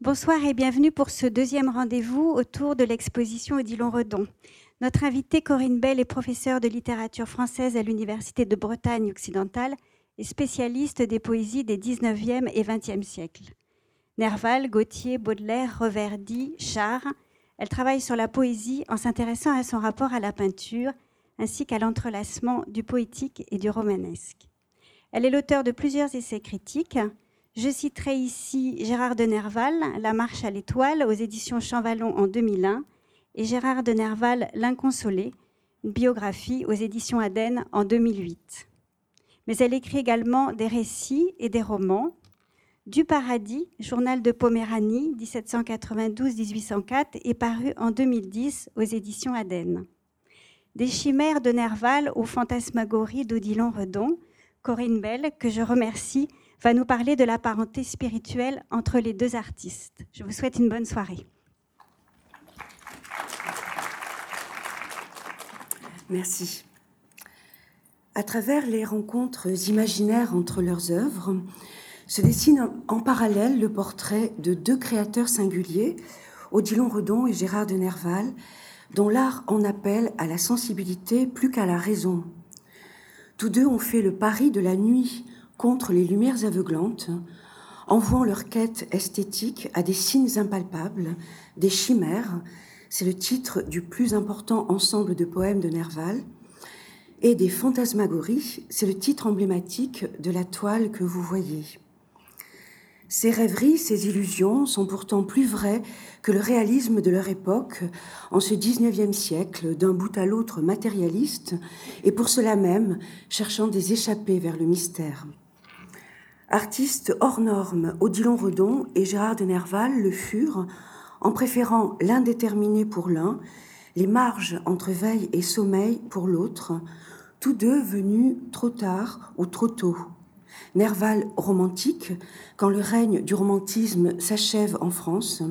Bonsoir et bienvenue pour ce deuxième rendez-vous autour de l'exposition Odilon Redon. Notre invitée Corinne Bell est professeure de littérature française à l'Université de Bretagne occidentale et spécialiste des poésies des 19e et 20e siècles. Nerval, Gautier, Baudelaire, Reverdy, Char, elle travaille sur la poésie en s'intéressant à son rapport à la peinture ainsi qu'à l'entrelacement du poétique et du romanesque. Elle est l'auteur de plusieurs essais critiques, je citerai ici Gérard de Nerval, La marche à l'étoile aux éditions Champvallon en 2001 et Gérard de Nerval, L'inconsolé, une biographie aux éditions Aden en 2008. Mais elle écrit également des récits et des romans. Du paradis, journal de Poméranie 1792-1804 est paru en 2010 aux éditions Aden. Des chimères de Nerval aux fantasmagories d'Odilon Redon, Corinne Bell, que je remercie va nous parler de la parenté spirituelle entre les deux artistes. Je vous souhaite une bonne soirée. Merci. À travers les rencontres imaginaires entre leurs œuvres, se dessine en parallèle le portrait de deux créateurs singuliers, Odilon Redon et Gérard de Nerval, dont l'art en appelle à la sensibilité plus qu'à la raison. Tous deux ont fait le pari de la nuit contre les lumières aveuglantes, envoient leur quête esthétique à des signes impalpables, des chimères, c'est le titre du plus important ensemble de poèmes de Nerval, et des fantasmagories, c'est le titre emblématique de la toile que vous voyez. Ces rêveries, ces illusions sont pourtant plus vraies que le réalisme de leur époque en ce XIXe siècle, d'un bout à l'autre matérialiste, et pour cela même cherchant des échappées vers le mystère. Artistes hors normes, Odilon Redon et Gérard de Nerval le furent en préférant l'indéterminé pour l'un, les marges entre veille et sommeil pour l'autre, tous deux venus trop tard ou trop tôt. Nerval romantique, quand le règne du romantisme s'achève en France,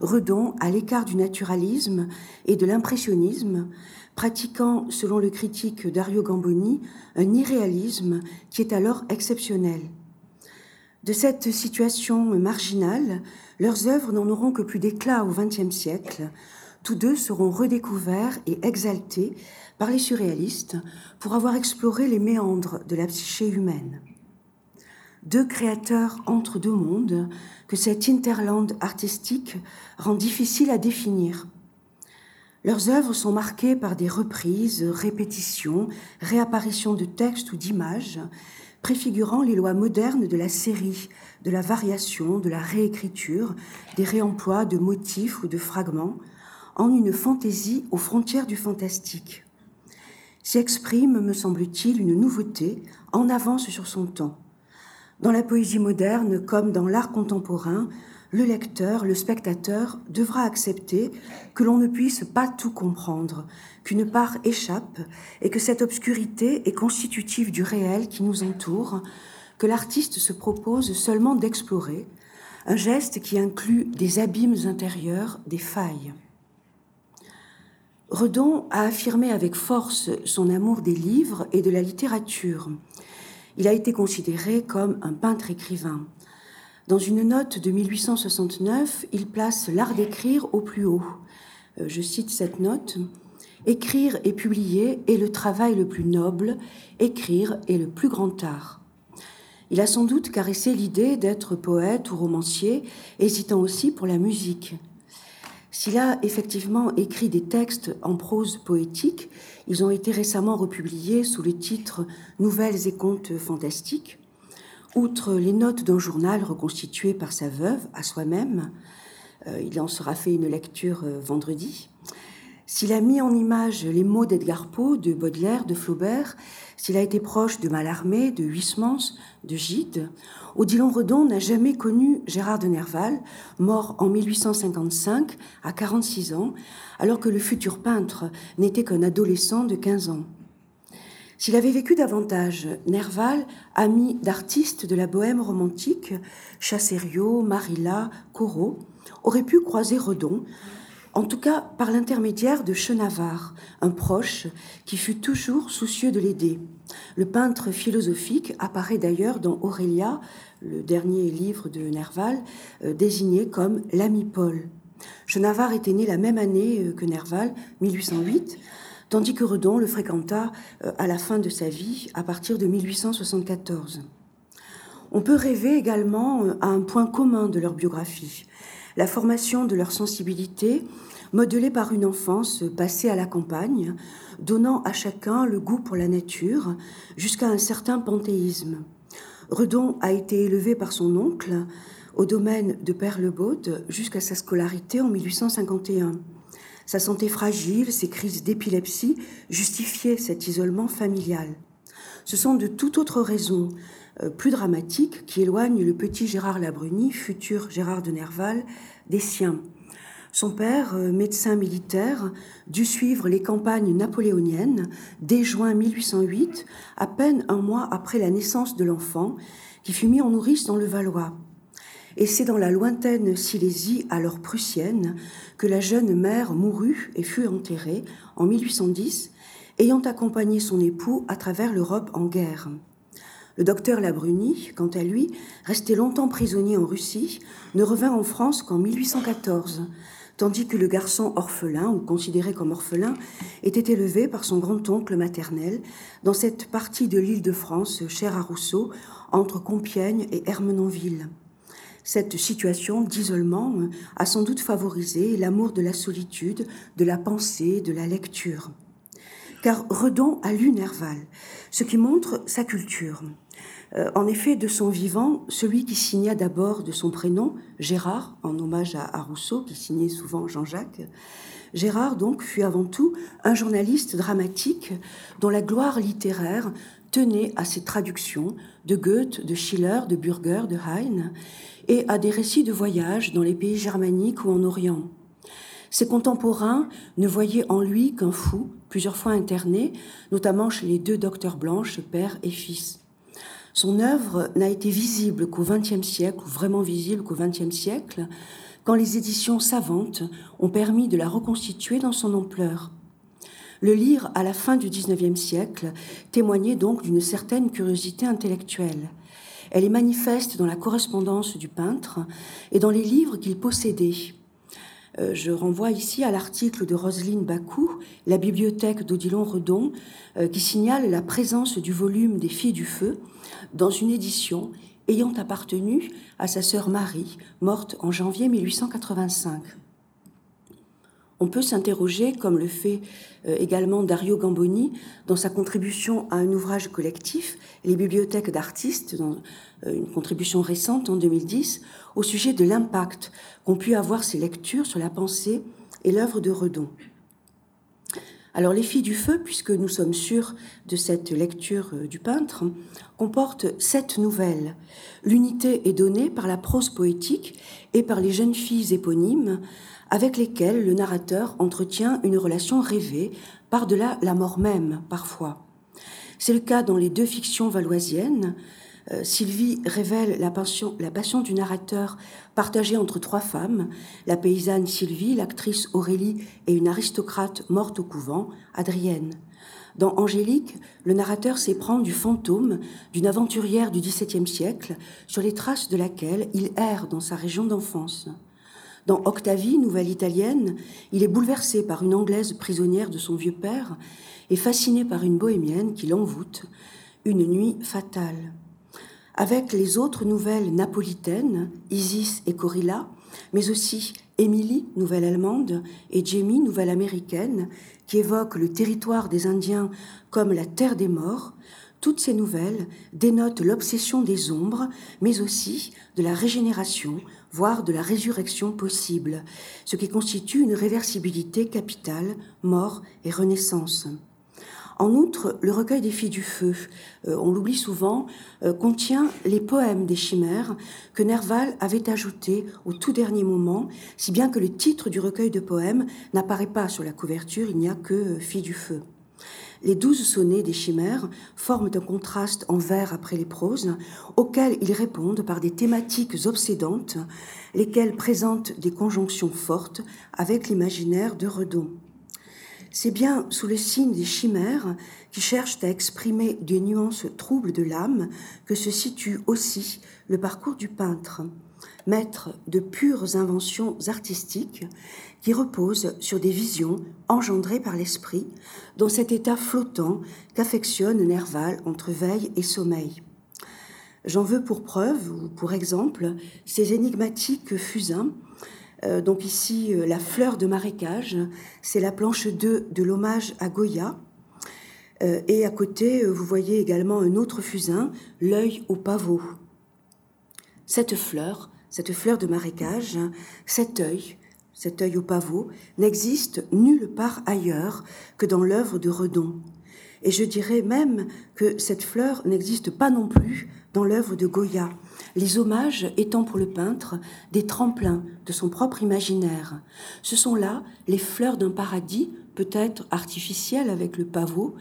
Redon à l'écart du naturalisme et de l'impressionnisme, pratiquant, selon le critique Dario Gamboni, un irréalisme qui est alors exceptionnel. De cette situation marginale, leurs œuvres n'en auront que plus d'éclat au XXe siècle. Tous deux seront redécouverts et exaltés par les surréalistes pour avoir exploré les méandres de la psyché humaine. Deux créateurs entre deux mondes que cet interland artistique rend difficile à définir. Leurs œuvres sont marquées par des reprises, répétitions, réapparitions de textes ou d'images préfigurant les lois modernes de la série, de la variation, de la réécriture, des réemplois de motifs ou de fragments, en une fantaisie aux frontières du fantastique. S'y exprime, me semble-t-il, une nouveauté en avance sur son temps. Dans la poésie moderne comme dans l'art contemporain, le lecteur, le spectateur devra accepter que l'on ne puisse pas tout comprendre, qu'une part échappe et que cette obscurité est constitutive du réel qui nous entoure, que l'artiste se propose seulement d'explorer, un geste qui inclut des abîmes intérieurs, des failles. Redon a affirmé avec force son amour des livres et de la littérature. Il a été considéré comme un peintre écrivain. Dans une note de 1869, il place l'art d'écrire au plus haut. Euh, je cite cette note. Écrire et publier est le travail le plus noble, écrire est le plus grand art. Il a sans doute caressé l'idée d'être poète ou romancier, hésitant aussi pour la musique. S'il a effectivement écrit des textes en prose poétique, ils ont été récemment republiés sous le titre Nouvelles et contes fantastiques. Outre les notes d'un journal reconstitué par sa veuve à soi-même, euh, il en sera fait une lecture euh, vendredi. S'il a mis en image les mots d'Edgar Poe, de Baudelaire, de Flaubert, s'il a été proche de Mallarmé, de Huysmans, de Gide, Odilon Redon n'a jamais connu Gérard de Nerval, mort en 1855 à 46 ans, alors que le futur peintre n'était qu'un adolescent de 15 ans. S'il avait vécu davantage, Nerval, ami d'artistes de la bohème romantique, Chasserio, Marilla, Corot, aurait pu croiser Redon, en tout cas par l'intermédiaire de Chenavard, un proche qui fut toujours soucieux de l'aider. Le peintre philosophique apparaît d'ailleurs dans Aurélia, le dernier livre de Nerval, euh, désigné comme l'ami Paul. Chenavard était né la même année euh, que Nerval, 1808, tandis que Redon le fréquenta euh, à la fin de sa vie, à partir de 1874. On peut rêver également à un point commun de leur biographie, la formation de leur sensibilité, modelée par une enfance passée à la campagne, donnant à chacun le goût pour la nature, jusqu'à un certain panthéisme. Redon a été élevé par son oncle au domaine de Perlebaud jusqu'à sa scolarité en 1851. Sa santé fragile, ses crises d'épilepsie justifiaient cet isolement familial. Ce sont de toute autre raison euh, plus dramatiques qui éloignent le petit Gérard Labruni, futur Gérard de Nerval, des siens. Son père, euh, médecin militaire, dut suivre les campagnes napoléoniennes dès juin 1808, à peine un mois après la naissance de l'enfant, qui fut mis en nourrice dans le Valois. Et c'est dans la lointaine Silésie, alors prussienne, que la jeune mère mourut et fut enterrée en 1810, ayant accompagné son époux à travers l'Europe en guerre. Le docteur Labruni, quant à lui, resté longtemps prisonnier en Russie, ne revint en France qu'en 1814, tandis que le garçon orphelin, ou considéré comme orphelin, était élevé par son grand-oncle maternel dans cette partie de l'île de France chère à Rousseau, entre Compiègne et Hermenonville. Cette situation d'isolement a sans doute favorisé l'amour de la solitude, de la pensée, de la lecture. Car Redon a lu Nerval, ce qui montre sa culture. Euh, en effet, de son vivant, celui qui signa d'abord de son prénom, Gérard, en hommage à, Rousseau, qui signait souvent Jean-Jacques, Gérard donc fut avant tout un journaliste dramatique dont la gloire littéraire tenait à ses traductions de Goethe, de Schiller, de Bürger, de Heine, et à des récits de voyage dans les pays germaniques ou en Orient. Ses contemporains ne voyaient en lui qu'un fou, plusieurs fois interné, notamment chez les deux docteurs blanches, père et fils. Son œuvre n'a été visible qu'au XXe siècle, ou vraiment visible qu'au XXe siècle, quand les éditions savantes ont permis de la reconstituer dans son ampleur. Le lire à la fin du XIXe siècle témoignait donc d'une certaine curiosité intellectuelle. Elle est manifeste dans la correspondance du peintre et dans les livres qu'il possédait. Euh, je renvoie ici à l'article de Roselyne Bacou, La bibliothèque d'Odilon Redon, euh, qui signale la présence du volume des Filles du Feu dans une édition ayant appartenu à sa sœur Marie, morte en janvier 1885. On peut s'interroger, comme le fait euh, également Dario Gamboni dans sa contribution à un ouvrage collectif, Les bibliothèques d'artistes, dans une contribution récente en 2010, au sujet de l'impact qu'ont pu avoir ces lectures sur la pensée et l'œuvre de Redon. Alors Les Filles du Feu, puisque nous sommes sûrs de cette lecture euh, du peintre, comporte sept nouvelles. L'unité est donnée par la prose poétique et par les jeunes filles éponymes avec lesquelles le narrateur entretient une relation rêvée, par-delà la mort même parfois. C'est le cas dans les deux fictions valoisiennes, euh, Sylvie révèle la passion, la passion du narrateur partagée entre trois femmes, la paysanne Sylvie, l'actrice Aurélie et une aristocrate morte au couvent, Adrienne. Dans Angélique, le narrateur s'éprend du fantôme d'une aventurière du XVIIe siècle, sur les traces de laquelle il erre dans sa région d'enfance. Dans Octavie, nouvelle italienne, il est bouleversé par une Anglaise prisonnière de son vieux père et fasciné par une bohémienne qui l'envoûte, une nuit fatale. Avec les autres nouvelles napolitaines, Isis et Corilla, mais aussi Émilie, nouvelle allemande, et Jamie, nouvelle américaine, qui évoquent le territoire des Indiens comme la terre des morts, toutes ces nouvelles dénotent l'obsession des ombres, mais aussi de la régénération, voire de la résurrection possible, ce qui constitue une réversibilité capitale, mort et renaissance. En outre, le recueil des filles du feu, euh, on l'oublie souvent, euh, contient les poèmes des chimères que Nerval avait ajoutés au tout dernier moment, si bien que le titre du recueil de poèmes n'apparaît pas sur la couverture, il n'y a que euh, Filles du feu. Les douze sonnets des chimères forment un contraste en vers après les proses, auxquels ils répondent par des thématiques obsédantes, lesquelles présentent des conjonctions fortes avec l'imaginaire de Redon. C'est bien sous le signe des chimères qui cherchent à exprimer des nuances troubles de l'âme que se situe aussi le parcours du peintre, maître de pures inventions artistiques qui reposent sur des visions engendrées par l'esprit dans cet état flottant qu'affectionne Nerval entre veille et sommeil. J'en veux pour preuve, ou pour exemple, ces énigmatiques fusains euh, donc ici, euh, la fleur de marécage, c'est la planche 2 de l'hommage à Goya. Euh, et à côté, vous voyez également un autre fusain, l'œil au pavot. Cette fleur, cette fleur de marécage, cet œil, cet œil au pavot, n'existe nulle part ailleurs que dans l'œuvre de Redon. Et je dirais même que cette fleur n'existe pas non plus dans l'œuvre de Goya, les hommages étant pour le peintre des tremplins de son propre imaginaire. Ce sont là les fleurs d'un paradis, peut-être artificiel avec le pavot,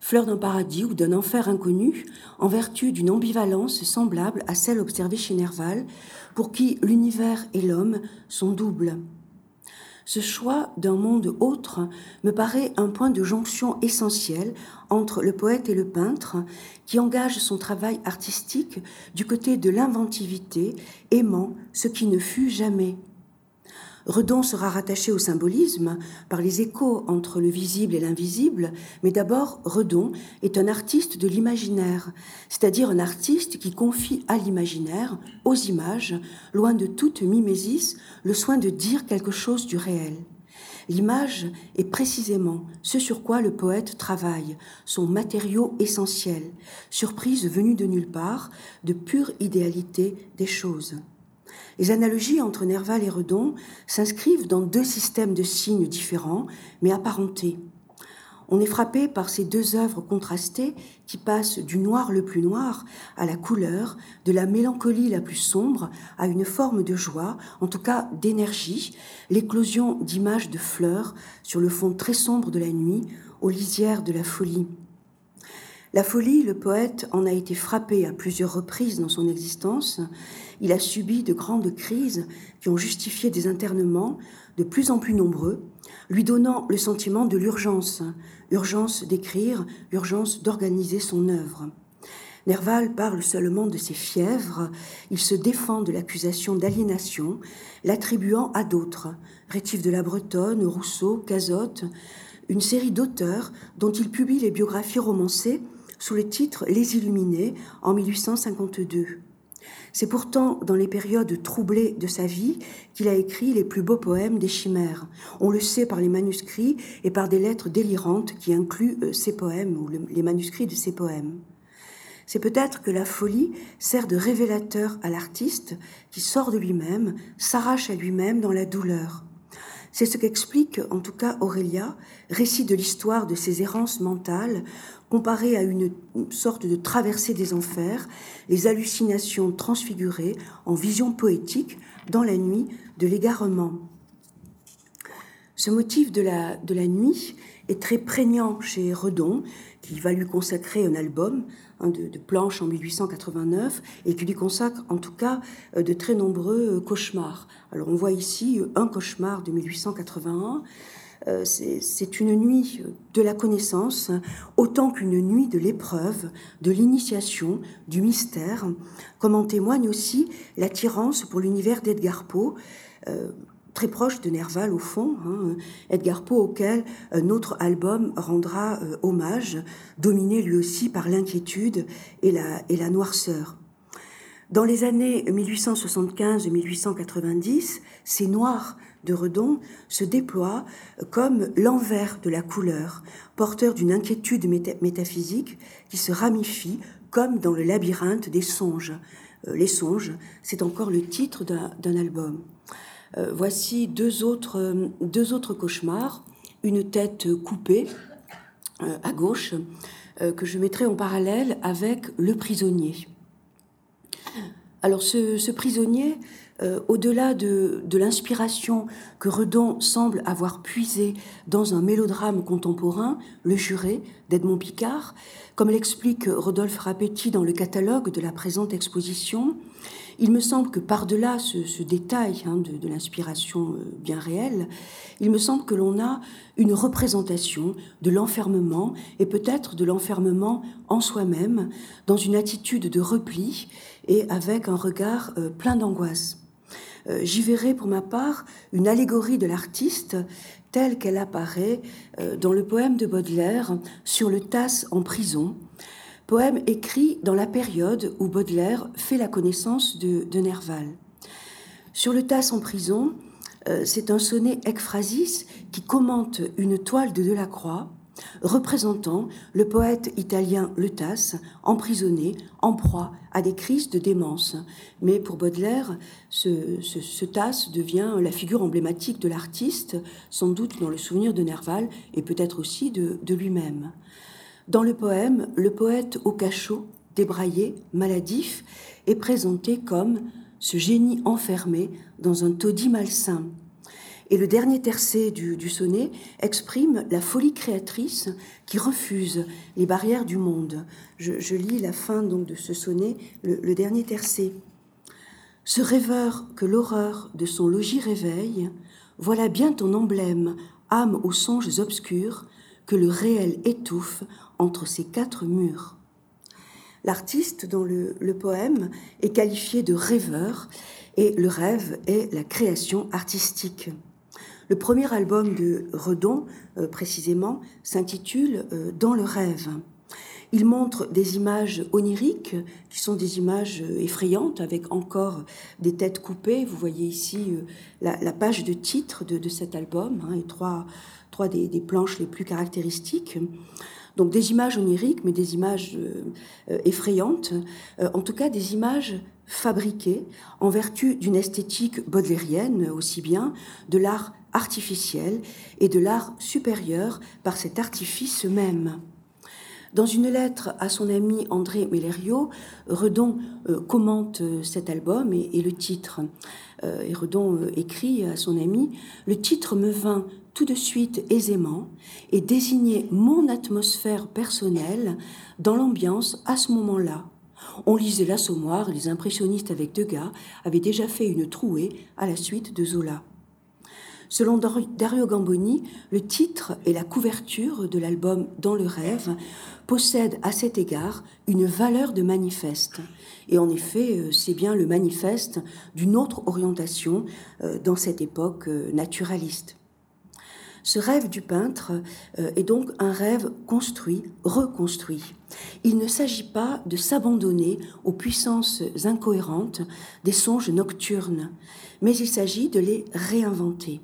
fleurs d'un paradis ou d'un enfer inconnu, en vertu d'une ambivalence semblable à celle observée chez Nerval, pour qui l'univers et l'homme sont doubles. Ce choix d'un monde autre me paraît un point de jonction essentiel entre le poète et le peintre, qui engage son travail artistique du côté de l'inventivité, aimant ce qui ne fut jamais. Redon sera rattaché au symbolisme par les échos entre le visible et l'invisible, mais d'abord Redon est un artiste de l'imaginaire, c'est-à-dire un artiste qui confie à l'imaginaire, aux images, loin de toute mimésis, le soin de dire quelque chose du réel. L'image est précisément ce sur quoi le poète travaille, son matériau essentiel, surprise venue de nulle part, de pure idéalité des choses. Les analogies entre Nerval et Redon s'inscrivent dans deux systèmes de signes différents, mais apparentés. On est frappé par ces deux œuvres contrastées qui passent du noir le plus noir à la couleur, de la mélancolie la plus sombre à une forme de joie, en tout cas d'énergie, l'éclosion d'images de fleurs sur le fond très sombre de la nuit, aux lisières de la folie. La folie, le poète en a été frappé à plusieurs reprises dans son existence. Il a subi de grandes crises qui ont justifié des internements de plus en plus nombreux, lui donnant le sentiment de l'urgence, urgence d'écrire, urgence d'organiser son œuvre. Nerval parle seulement de ses fièvres, il se défend de l'accusation d'aliénation, l'attribuant à d'autres, Rétif de la Bretonne, Rousseau, Cazotte, une série d'auteurs dont il publie les biographies romancées sous le titre Les Illuminés en 1852. C'est pourtant dans les périodes troublées de sa vie qu'il a écrit les plus beaux poèmes des chimères. On le sait par les manuscrits et par des lettres délirantes qui incluent euh, ses poèmes ou les manuscrits de ses poèmes. C'est peut-être que la folie sert de révélateur à l'artiste qui sort de lui-même, s'arrache à lui-même dans la douleur. C'est ce qu'explique en tout cas Aurélia, récit de l'histoire de ses errances mentales, comparé à une sorte de traversée des enfers, les hallucinations transfigurées en vision poétique dans la nuit de l'égarement. Ce motif de la, de la nuit est très prégnant chez Redon, qui va lui consacrer un album hein, de, planches en 1889 et qui lui consacre en tout cas euh, de très nombreux euh, cauchemars. Alors on voit ici euh, un cauchemar de 1881. C'est une nuit de la connaissance autant qu'une nuit de l'épreuve, de l'initiation, du mystère, comme en témoigne aussi l'attirance pour l'univers d'Edgar Poe très proche de Nerval au fond, hein, Edgar Poe auquel euh, notre album rendra euh, hommage, dominé lui aussi par l'inquiétude et la, noirceur. Dans les années 1875-1890, ces noirs de Redon se déploient comme l'envers de la couleur, porteur d'une inquiétude métaphysique qui se ramifie comme dans le labyrinthe des songes. Euh, les songes, c'est encore le titre d'un album. Euh, voici deux autres, euh, deux autres cauchemars. Une tête coupée euh, à gauche, que je mettrai en parallèle avec le prisonnier. Alors ce, prisonnier au-delà de, l'inspiration que Redon semble avoir puisée dans un mélodrame contemporain, Le Juré d'Edmond Picard, comme l'explique Rodolphe Rapetti dans le catalogue de la présente exposition, il me semble que par-delà ce, détail hein, de, l'inspiration euh, bien réelle, il me semble que l'on a une représentation de l'enfermement et peut-être de l'enfermement en soi-même, dans une attitude de repli et avec un regard euh, plein d'angoisse. Euh, j'y verrai pour ma part une allégorie de l'artiste telle qu'elle apparaît dans le poème de Baudelaire sur le Tasse en prison, poème écrit dans la période où Baudelaire fait la connaissance de, Nerval. Sur le Tasse en prison, euh, c'est un sonnet ekphrasis qui commente une toile de Delacroix représentant le poète italien Le Tasse, emprisonné, en proie à des crises de démence. Mais pour Baudelaire, ce, Tasse devient la figure emblématique de l'artiste, sans doute dans le souvenir de Nerval et peut-être aussi de lui-même. Dans le poème, le poète au cachot, débraillé, maladif, est présenté comme ce génie enfermé dans un taudis malsain, et le dernier tercet du, sonnet exprime la folie créatrice qui refuse les barrières du monde. Je, lis la fin donc de ce sonnet, le, dernier tercet. Ce rêveur que l'horreur de son logis réveille, voilà bien ton emblème, âme aux songes obscurs, que le réel étouffe entre ces quatre murs. L'artiste dans le, poème est qualifié de rêveur et le rêve est la création artistique. Le premier album de Redon, euh, précisément, s'intitule euh, Dans le rêve. Il montre des images oniriques, qui sont des images euh, effrayantes, avec encore des têtes coupées. Vous voyez ici la, page de titre de, cet album, hein, et trois, trois des, planches les plus caractéristiques. Donc des images oniriques, mais des images effrayantes, en tout cas des images fabriquées en vertu d'une esthétique baudelairienne aussi bien, de l'art artificiel et de l'art supérieur par cet artifice même. Dans une lettre à son ami André Mellerio, Redon euh, commente euh, cet album et, le titre. Euh, et Redon écrit à son ami Le titre me vint tout de suite aisément et désignait mon atmosphère personnelle dans l'ambiance à ce moment-là. On lisait l'Assommoir, les impressionnistes avec Degas avaient déjà fait une trouée à la suite de Zola. Selon Dario Gamboni, le titre et la couverture de l'album Dans le rêve possèdent à cet égard une valeur de manifeste. Et en effet, euh, c'est bien le manifeste d'une autre orientation euh, dans cette époque euh, naturaliste. Ce rêve du peintre est donc un rêve construit, reconstruit. Il ne s'agit pas de s'abandonner aux puissances incohérentes des songes nocturnes, mais il s'agit de les réinventer.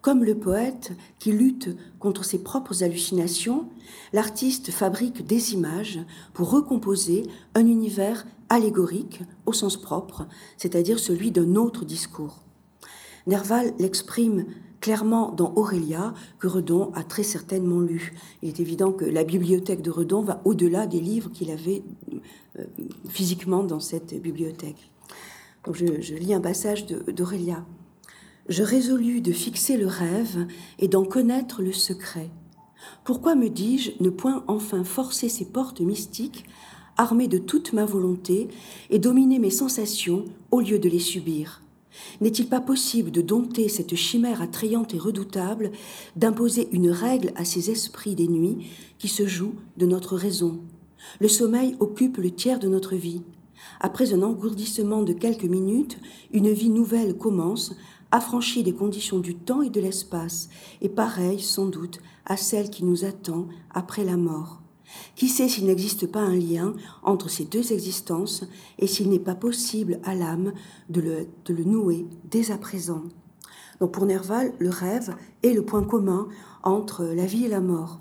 Comme le poète qui lutte contre ses propres hallucinations, l'artiste fabrique des images pour recomposer un univers allégorique au sens propre, c'est-à-dire celui d'un autre discours. Nerval l'exprime clairement dans Aurélia, que Redon a très certainement lu. Il est évident que la bibliothèque de Redon va au-delà des livres qu'il avait euh, physiquement dans cette bibliothèque. Donc je, lis un passage d'Aurélia je résolus de fixer le rêve et d'en connaître le secret. Pourquoi me dis-je ne point enfin forcer ces portes mystiques, armées de toute ma volonté, et dominer mes sensations au lieu de les subir? N'est-il pas possible de dompter cette chimère attrayante et redoutable, d'imposer une règle à ces esprits des nuits qui se jouent de notre raison? Le sommeil occupe le tiers de notre vie. Après un engourdissement de quelques minutes, une vie nouvelle commence affranchie des conditions du temps et de l'espace, et pareille sans doute à celle qui nous attend après la mort. Qui sait s'il n'existe pas un lien entre ces deux existences et s'il n'est pas possible à l'âme de le, nouer dès à présent. Donc pour Nerval, le rêve est le point commun entre la vie et la mort.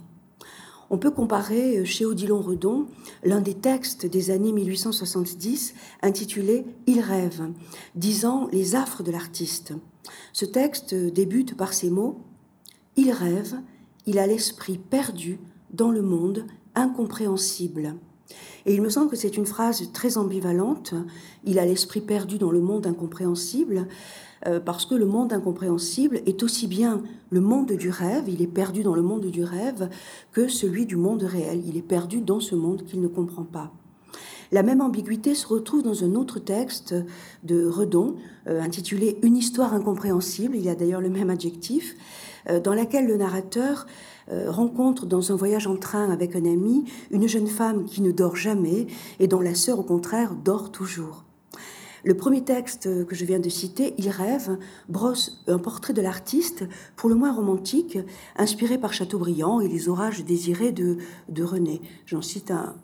On peut comparer chez Odilon Redon l'un des textes des années 1870 intitulé Il rêve, disant les affres de l'artiste. Ce texte débute par ces mots Il rêve, il a l'esprit perdu dans le monde incompréhensible. Et il me semble que c'est une phrase très ambivalente. Il a l'esprit perdu dans le monde incompréhensible, euh, parce que le monde incompréhensible est aussi bien le monde du rêve, il est perdu dans le monde du rêve, que celui du monde réel. Il est perdu dans ce monde qu'il ne comprend pas. La même ambiguïté se retrouve dans un autre texte de Redon, euh, intitulé Une histoire incompréhensible, il y a d'ailleurs le même adjectif, euh, dans laquelle le narrateur euh, rencontre dans un voyage en train avec un ami une jeune femme qui ne dort jamais et dont la sœur, au contraire, dort toujours. Le premier texte que je viens de citer, Il rêve, brosse un portrait de l'artiste, pour le moins romantique, inspiré par Chateaubriand et les orages désirés de, de René. J'en cite un,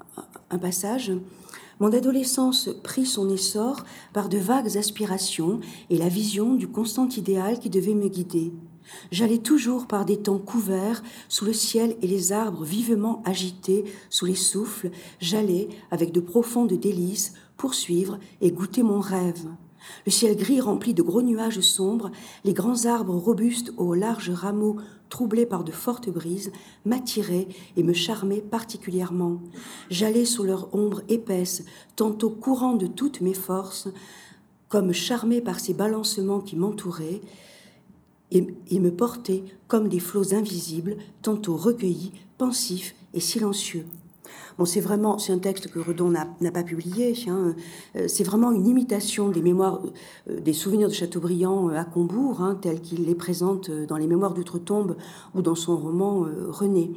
un passage. Mon adolescence prit son essor par de vagues aspirations et la vision du constant idéal qui devait me guider. J'allais toujours par des temps couverts, sous le ciel et les arbres vivement agités sous les souffles, j'allais, avec de profondes délices, poursuivre et goûter mon rêve. Le ciel gris rempli de gros nuages sombres, les grands arbres robustes aux larges rameaux troublés par de fortes brises, m'attiraient et me charmaient particulièrement. J'allais sous leur ombre épaisse, tantôt courant de toutes mes forces, comme charmé par ces balancements qui m'entouraient, et, me portait comme des flots invisibles, tantôt recueillis, pensifs et silencieux. Bon, c'est vraiment, c'est un texte que Redon n'a pas publié. Euh, c'est vraiment une imitation des mémoires, euh, des souvenirs de Chateaubriand euh, à Combourg, hein, tel qu'il les présente dans les Mémoires d'outre-tombe ou dans son roman René.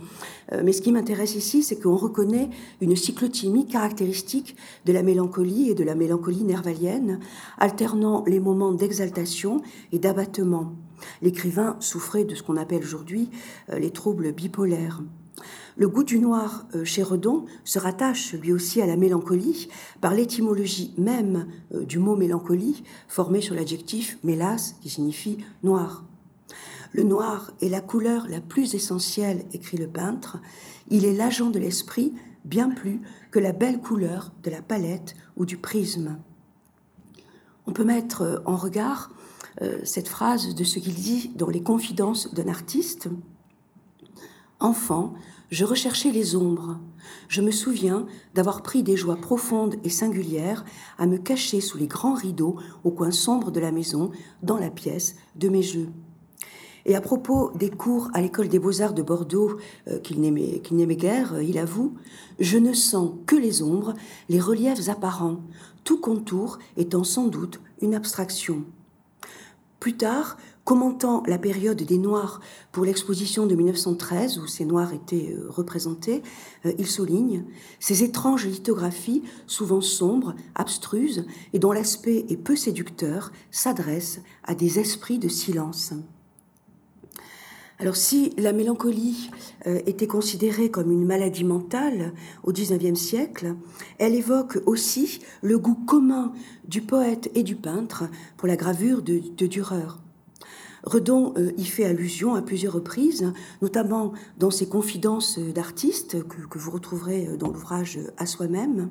Mais ce qui m'intéresse ici, c'est qu'on reconnaît une cyclotimie caractéristique de la mélancolie et de la mélancolie nervalienne, alternant les moments d'exaltation et d'abattement. L'écrivain souffrait de ce qu'on appelle aujourd'hui les troubles bipolaires. Le goût du noir euh, chez Redon se rattache lui aussi à la mélancolie par l'étymologie même euh, du mot mélancolie formé sur l'adjectif mélas qui signifie noir. Le noir est la couleur la plus essentielle, écrit le peintre. Il est l'agent de l'esprit bien plus que la belle couleur de la palette ou du prisme. On peut mettre euh, en regard cette phrase de ce qu'il dit dans les confidences d'un artiste. Enfant, je recherchais les ombres. Je me souviens d'avoir pris des joies profondes et singulières à me cacher sous les grands rideaux au coin sombre de la maison, dans la pièce de mes jeux. Et à propos des cours à l'école des beaux-arts de Bordeaux euh, qu'il n'aimait guère, euh, il avoue, je ne sens que les ombres, les reliefs apparents, tout contour étant sans doute une abstraction. Plus tard, commentant la période des Noirs pour l'exposition de 1913, où ces Noirs étaient euh, représentés, euh, il souligne ces étranges lithographies, souvent sombres, abstruses, et dont l'aspect est peu séducteur, s'adressent à des esprits de silence. Alors si la mélancolie euh, était considérée comme une maladie mentale au XIXe siècle, elle évoque aussi le goût commun du poète et du peintre pour la gravure de, Dürer. Redon euh, y fait allusion à plusieurs reprises, notamment dans ses confidences d'artistes que, vous retrouverez euh, dans l'ouvrage À soi-même.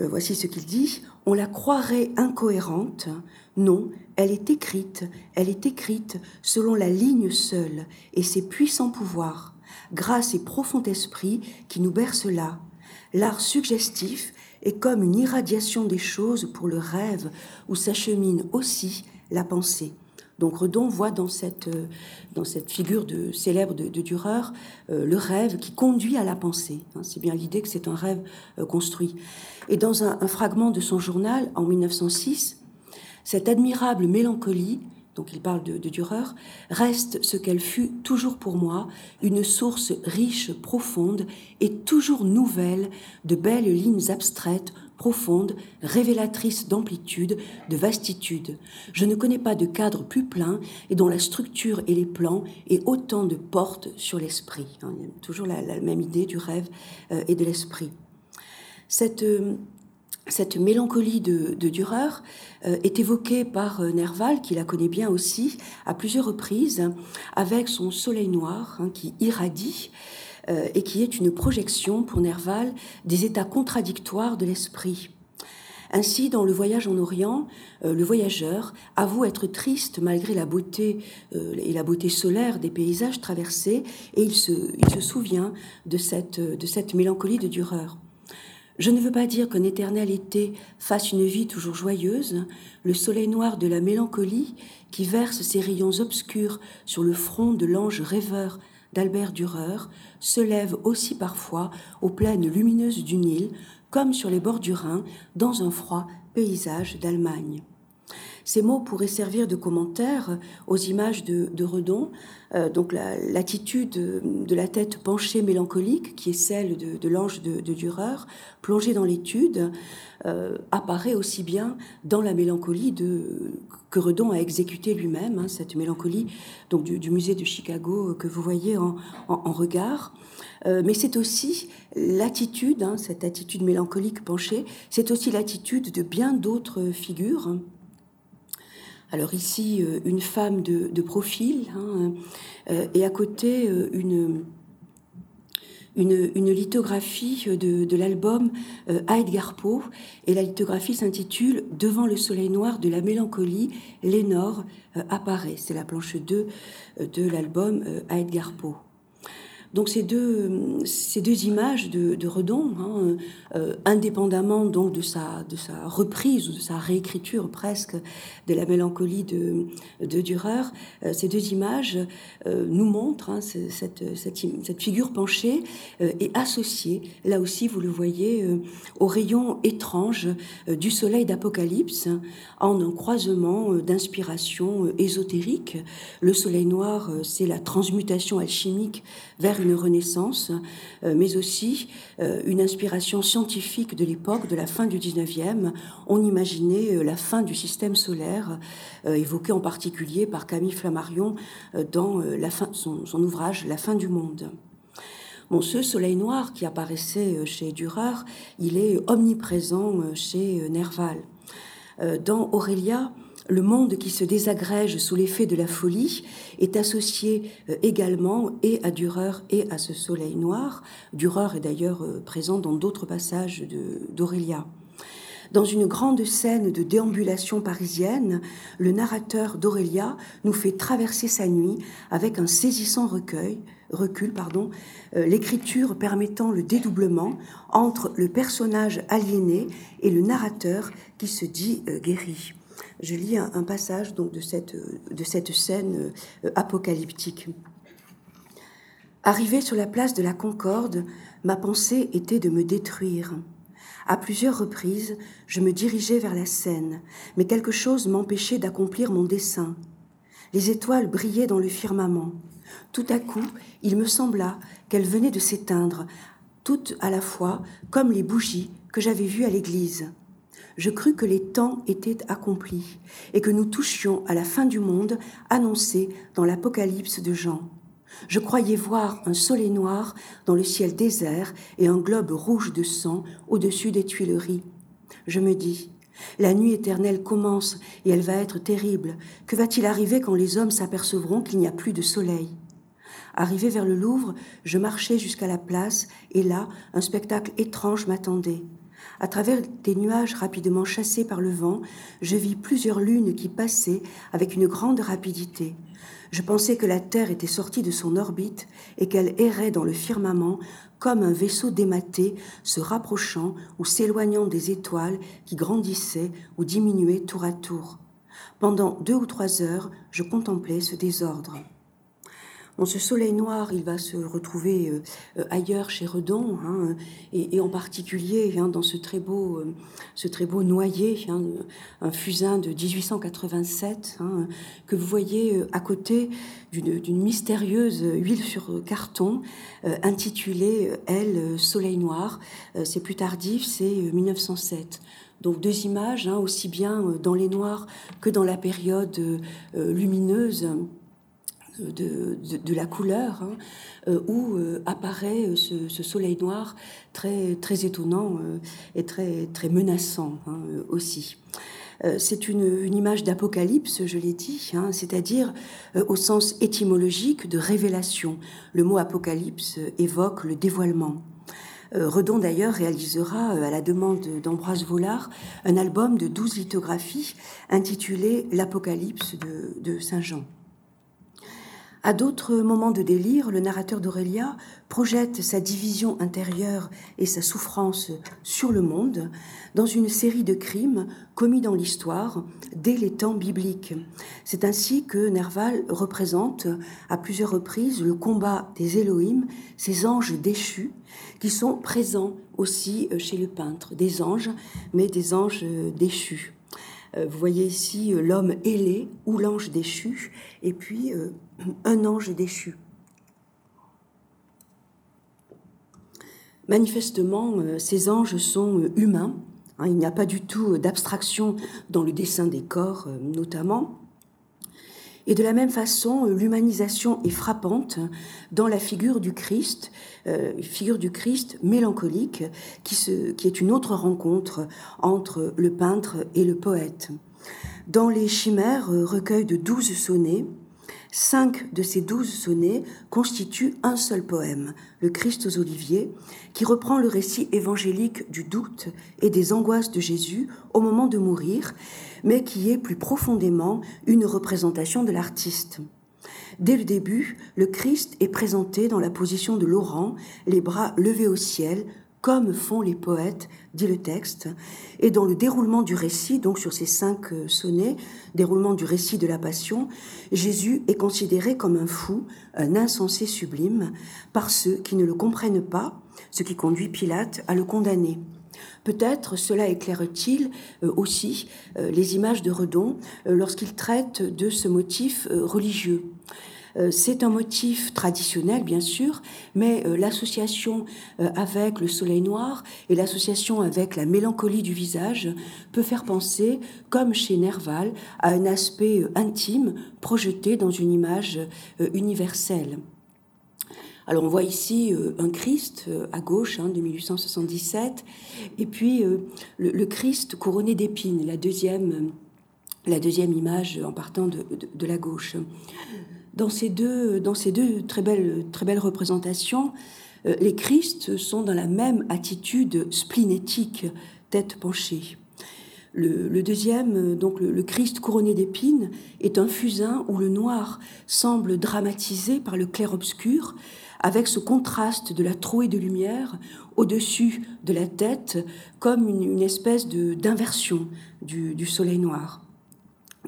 Euh, voici ce qu'il dit. On la croirait incohérente. Non, elle est écrite, elle est écrite selon la ligne seule et ses puissants pouvoirs, grâce et profond esprit qui nous berce là. L'art suggestif est comme une irradiation des choses pour le rêve où s'achemine aussi la pensée. Donc Redon voit dans cette, euh, dans cette figure de, célèbre de, Dürer euh, le rêve qui conduit à la pensée. Hein. c'est bien l'idée que c'est un rêve euh, construit. Et dans un, fragment de son journal, en 1906, cette admirable mélancolie, donc il parle de, de Dürer, reste ce qu'elle fut toujours pour moi, une source riche, profonde et toujours nouvelle de belles lignes abstraites profonde, révélatrice d'amplitude, de vastitude. Je ne connais pas de cadre plus plein et dont la structure et les plans aient autant de portes sur l'esprit. Hein, toujours la, même idée du rêve euh, et de l'esprit. Cette, euh, cette mélancolie de, Dürer euh, est évoquée par Nerval, qui la connaît bien aussi, à plusieurs reprises, avec son soleil noir hein, qui irradie euh, et qui est une projection pour Nerval des états contradictoires de l'esprit. Ainsi, dans Le Voyage en Orient, euh, le voyageur avoue être triste malgré la beauté euh, et la beauté solaire des paysages traversés, et il se, il se souvient de cette, de cette mélancolie de Dürer. Je ne veux pas dire qu'un éternel été fasse une vie toujours joyeuse, le soleil noir de la mélancolie qui verse ses rayons obscurs sur le front de l'ange rêveur d'Albert Dürer se lève aussi parfois aux plaines lumineuses du Nil, comme sur les bords du Rhin, dans un froid paysage d'Allemagne. Ces mots pourraient servir de commentaire aux images de, Redon, euh, donc l'attitude de la tête penchée mélancolique, qui est celle de, l'ange de, Dürer, plongée dans l'étude, euh, apparaît aussi bien dans la mélancolie que Redon a exécutée lui-même, hein, cette mélancolie donc du, musée de Chicago que vous voyez en, regard. Euh, mais c'est aussi l'attitude, hein, cette attitude mélancolique penchée, c'est aussi l'attitude de bien d'autres figures. Alors ici, euh, une femme de, profil, hein, euh, et à côté, euh, une, lithographie de, l'album Edgar Poe, et la lithographie s'intitule Devant le soleil noir de la mélancolie, Lénore apparaît. C'est la planche 2 de l'album Edgar Poe. Donc ces deux, ces deux images de, Redon, hein, euh, indépendamment donc de sa, de sa reprise ou de sa réécriture presque de la mélancolie de, de Dürer, euh, ces deux images euh, nous montrent hein, cette, cette, figure penchée est associée, là aussi vous le voyez, au rayon étrange du soleil d'Apocalypse, en un croisement d'inspiration ésotérique. Le soleil noir, c'est la transmutation alchimique vers une renaissance, euh, mais aussi euh, une inspiration scientifique de l'époque, de la fin du 19e. On imaginait euh, la fin du système solaire, évoqué en particulier par Camille Flammarion dans son, son ouvrage La fin du monde. Bon, ce soleil noir qui apparaissait chez Dürer, il est omniprésent chez Nerval. Dans Aurélia, le monde qui se désagrège sous l'effet de la folie est associé euh, également et à Dürer et à ce soleil noir. Dürer est d'ailleurs euh, présent dans d'autres passages d'Aurélia. Dans une grande scène de déambulation parisienne, le narrateur d'Aurélia nous fait traverser sa nuit avec un saisissant recueil, recul, pardon, euh, l'écriture permettant le dédoublement entre le personnage aliéné et le narrateur qui se dit guéri je lis un, passage de cette, scène euh, apocalyptique. Arrivé sur la place de la Concorde, ma pensée était de me détruire. À plusieurs reprises, je me dirigeais vers la Seine, mais quelque chose m'empêchait d'accomplir mon dessein. Les étoiles brillaient dans le firmament. Tout à coup, il me sembla qu'elles venaient de s'éteindre, toutes à la fois, comme les bougies que j'avais vues à l'église je crus que les temps étaient accomplis et que nous touchions à la fin du monde annoncée dans l'Apocalypse de Jean. Je croyais voir un soleil noir dans le ciel désert et un globe rouge de sang au-dessus des Tuileries. Je me dis, la nuit éternelle commence et elle va être terrible. Que va-t-il arriver quand les hommes s'apercevront qu'il n'y a plus de soleil? Arrivé vers le Louvre, je marchais jusqu'à la place et là, un spectacle étrange m'attendait. À travers des nuages rapidement chassés par le vent, je vis plusieurs lunes qui passaient avec une grande rapidité. Je pensais que la Terre était sortie de son orbite et qu'elle errait dans le firmament comme un vaisseau dématé se rapprochant ou s'éloignant des étoiles qui grandissaient ou diminuaient tour à tour. Pendant deux ou trois heures, je contemplais ce désordre. Ce soleil noir, il va se retrouver euh, euh, ailleurs chez Redon, hein, et, en particulier hein, dans ce très beau, euh, ce très beau noyer, hein, un fusain de 1887, que vous voyez à côté d'une mystérieuse huile sur carton intitulée Elle Soleil Noir. c'est plus tardif, c'est 1907. Donc deux images, aussi bien dans les noirs que dans la période lumineuse de, la couleur, hein, euh, où euh, apparaît euh, ce, soleil noir très, très étonnant et très, très menaçant hein, aussi. C'est une, image d'apocalypse, je l'ai dit, hein, c'est-à-dire au sens étymologique de révélation. Le mot apocalypse évoque le dévoilement. Redon d'ailleurs réalisera, à la demande d'Ambroise Vollard, un album de douze lithographies intitulé L'Apocalypse de Saint Jean. À d'autres moments de délire, le narrateur d'Aurélia projette sa division intérieure et sa souffrance sur le monde dans une série de crimes commis dans l'histoire dès les temps bibliques. C'est ainsi que Nerval représente à plusieurs reprises le combat des Elohim, ces anges déchus, qui sont présents aussi chez le peintre, des anges, mais des anges déchus. Euh, vous voyez ici euh, l'homme ailé ou l'ange déchu, et puis euh, un ange déchu. Manifestement, ces anges sont humains. Hein, il n'y a pas du tout d'abstraction dans le dessin des corps, notamment. Et de la même façon, l'humanisation est frappante dans la figure du Christ, euh, figure du Christ mélancolique, qui, qui est une autre rencontre entre le peintre et le poète. Dans les Chimères, euh, recueil de douze sonnets, Cinq de ces douze sonnets constituent un seul poème, le Christ aux Oliviers, qui reprend le récit évangélique du doute et des angoisses de Jésus au moment de mourir, mais qui est plus profondément une représentation de l'artiste. Dès le début, le Christ est présenté dans la position de Laurent, les bras levés au ciel, comme font les poètes, dit le texte, et dans le déroulement du récit, donc sur ces cinq euh, sonnets, déroulement du récit de la Passion, Jésus est considéré comme un fou, un insensé sublime, par ceux qui ne le comprennent pas, ce qui conduit Pilate à le condamner. Peut-être cela éclaire-t-il euh, aussi euh, les images de Redon lorsqu'il traite de ce motif religieux. Euh, c'est un motif traditionnel, bien sûr, mais euh, l'association euh, avec le soleil noir et l'association avec la mélancolie du visage peut faire penser, comme chez Nerval, à un aspect intime projeté dans une image universelle. Alors on voit ici un Christ à gauche hein, de 1877 et puis le, Christ couronné d'épines, la deuxième, la deuxième image en partant de la gauche. Dans ces deux, dans ces deux très, belles, très belles représentations, euh, les Christ sont dans la même attitude splénétique, tête penchée. Le, deuxième, donc le, Christ couronné d'épines, est un fusain où le noir semble dramatisé par le clair-obscur, avec ce contraste de la trouée de lumière au-dessus de la tête, comme une, espèce d'inversion du soleil noir.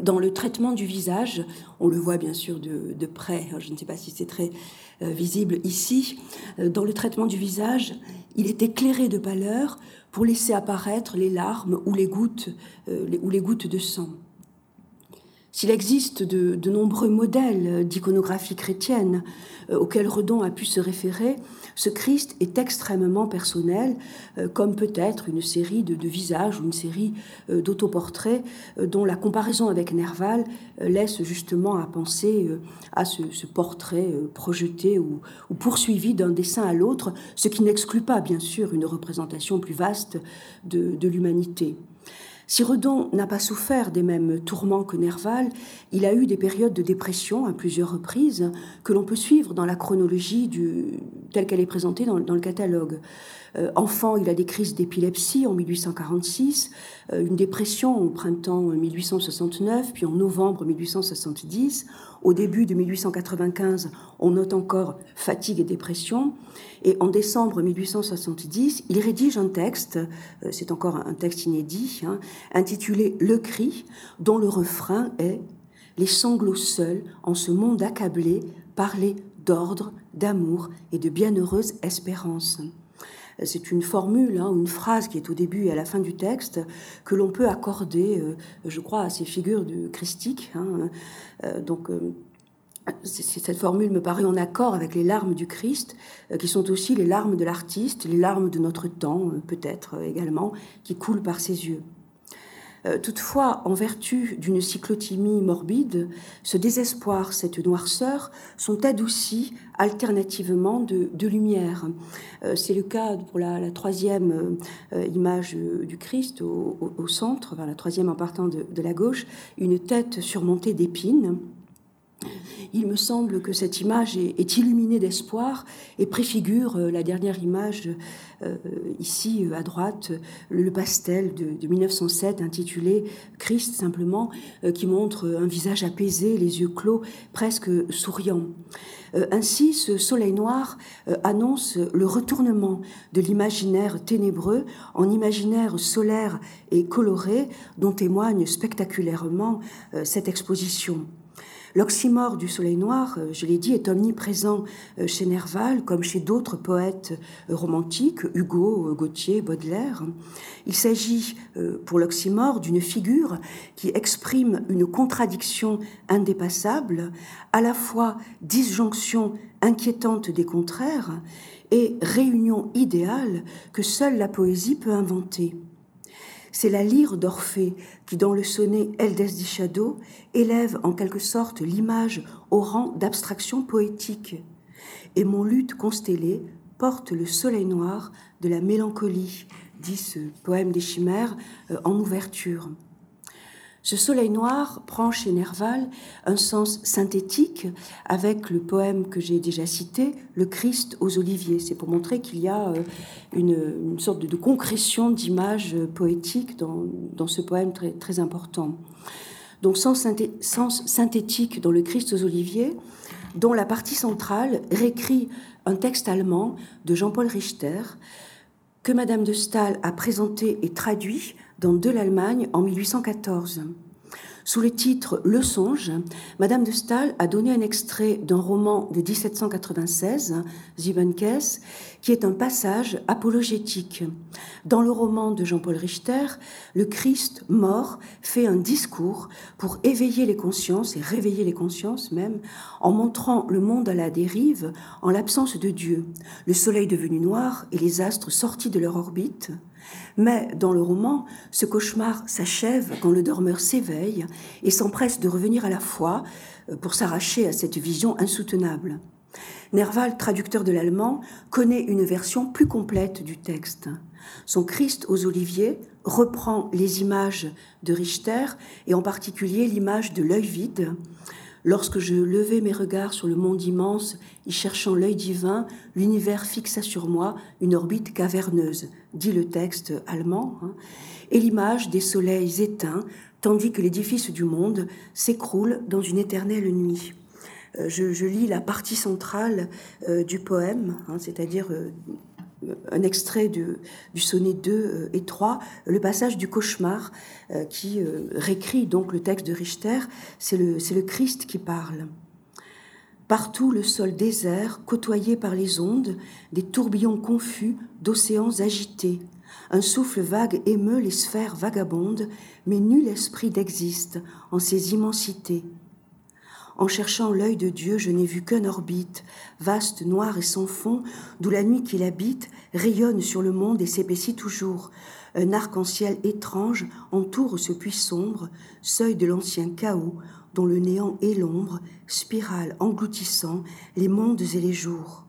Dans le traitement du visage, on le voit bien sûr de, près, hein, je ne sais pas si c'est très euh, visible ici, euh, dans le traitement du visage, il est éclairé de pâleur pour laisser apparaître les larmes ou les gouttes, euh, ou les gouttes de sang. S'il existe de, nombreux modèles d'iconographie chrétienne auxquels Redon a pu se référer, ce Christ est extrêmement personnel, euh, comme peut-être une série de, visages ou une série euh, d'autoportraits euh, dont la comparaison avec Nerval laisse justement à penser à ce, portrait projeté ou, poursuivi d'un dessin à l'autre, ce qui n'exclut pas bien sûr une représentation plus vaste de l'humanité. Si Redon n'a pas souffert des mêmes tourments que Nerval, il a eu des périodes de dépression à plusieurs reprises que l'on peut suivre dans la chronologie telle qu'elle est présentée dans, le catalogue. Euh, enfant, il a des crises d'épilepsie en 1846, euh, une dépression au printemps 1869, puis en novembre 1870. Au début de 1895, on note encore fatigue et dépression. Et en décembre 1870, il rédige un texte, euh, c'est encore un texte inédit, hein, intitulé Le cri, dont le refrain est Les sanglots seuls, en ce monde accablé, parler d'ordre, d'amour et de bienheureuse espérance. C'est une formule, hein, une phrase qui est au début et à la fin du texte que l'on peut accorder, euh, je crois, à ces figures de christiques. Hein. Euh, donc, euh, cette formule me paraît en accord avec les larmes du Christ, qui sont aussi les larmes de l'artiste, les larmes de notre temps, peut-être également, qui coulent par ses yeux. Euh, toutefois, en vertu d'une cyclotimie morbide, ce désespoir, cette noirceur sont adoucis alternativement de, lumière. Euh, c'est le cas pour la, troisième euh, image du Christ au, centre, la troisième en partant de la gauche, une tête surmontée d'épines. Il me semble que cette image est, illuminée d'espoir et préfigure la dernière image ici à droite, le, pastel de, de, 1907 intitulé Christ simplement, qui montre un visage apaisé, les yeux clos, presque souriant. Euh, ainsi, ce soleil noir euh, annonce le retournement de l'imaginaire ténébreux en imaginaire solaire et coloré dont témoigne spectaculairement euh, cette exposition. L'oxymore du soleil noir, euh, je l'ai dit, est omniprésent euh, chez Nerval comme chez d'autres poètes euh, romantiques, Hugo, Gautier, Baudelaire. Il s'agit pour l'oxymore d'une figure qui exprime une contradiction indépassable, à la fois disjonction inquiétante des contraires et réunion idéale que seule la poésie peut inventer. C'est la lyre d'Orphée qui, dans le sonnet Eldest di Shadow, élève en quelque sorte l'image au rang d'abstraction poétique. Et mon luth constellé porte le soleil noir de la mélancolie, dit ce poème des chimères euh, en ouverture. Ce soleil noir prend chez Nerval un sens synthétique avec le poème que j'ai déjà cité, Le Christ aux oliviers. C'est pour montrer qu'il y a euh, une, sorte de, concrétion d'images poétiques dans, ce poème très, important. Donc sens, sens synthétique dans Le Christ aux oliviers, dont la partie centrale réécrit un texte allemand de Jean-Paul Richter que Madame de Stahl a présenté et traduit dans De l'Allemagne en 1814. Sous le titre Le songe, Madame de Stahl a donné un extrait d'un roman de 1796, Siebenkes, qui est un passage apologétique. Dans le roman de Jean-Paul Richter, le Christ mort fait un discours pour éveiller les consciences et réveiller les consciences même, en montrant le monde à la dérive en l'absence de Dieu, le soleil devenu noir et les astres sortis de leur orbite, mais dans le roman, ce cauchemar s'achève quand le dormeur s'éveille et s'empresse de revenir à la foi euh, pour s'arracher à cette vision insoutenable. Nerval, traducteur de l'allemand, connaît une version plus complète du texte. Son Christ aux oliviers reprend les images de Richter et en particulier l'image de l'œil vide, Lorsque je levais mes regards sur le monde immense, y cherchant l'œil divin, l'univers fixa sur moi une orbite caverneuse, dit le texte allemand, hein, et l'image des soleils éteints, tandis que l'édifice du monde s'écroule dans une éternelle nuit. Euh, je, lis la partie centrale euh, du poème, hein, c'est-à-dire euh, un extrait du sonnet 2 euh, et 3, le passage du cauchemar euh, qui euh, réécrit donc le texte de Richter, c'est le, le Christ qui parle. Partout le sol désert, côtoyé par les ondes, des tourbillons confus d'océans agités. Un souffle vague émeut les sphères vagabondes, mais nul esprit n'existe en ces immensités. En cherchant l'œil de Dieu, je n'ai vu qu'un orbite, vaste, noir et sans fond, d'où la nuit qui l'habite rayonne sur le monde et s'épaissit toujours. Un arc-en-ciel étrange entoure ce puits sombre, seuil de l'ancien chaos, dont le néant et l'ombre, spirale engloutissant les mondes et les jours.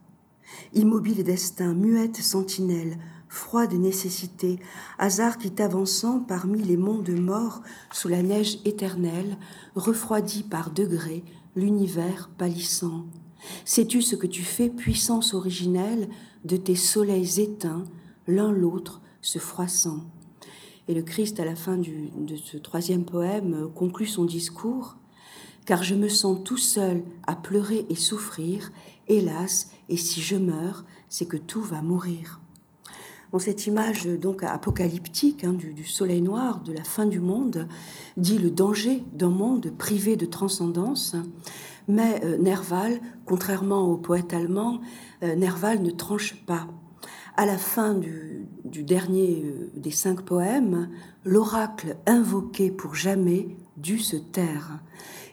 Immobile destin, muette sentinelle, froide nécessité, hasard qui t'avançant parmi les mondes morts sous la neige éternelle, refroidit par degrés l'univers pâlissant. Sais-tu ce que tu fais, puissance originelle de tes soleils éteints, l'un l'autre se froissant? Et le Christ, à la fin de ce troisième poème, conclut son discours. Car je me sens tout seul à pleurer et souffrir, hélas, et si je meurs, c'est que tout va mourir cette image donc apocalyptique hein, du, soleil noir, de la fin du monde, dit le danger d'un monde privé de transcendance. Mais euh, Nerval, contrairement au poète allemand, euh, Nerval ne tranche pas. À la fin du, dernier euh, des cinq poèmes, l'oracle invoqué pour jamais dut se taire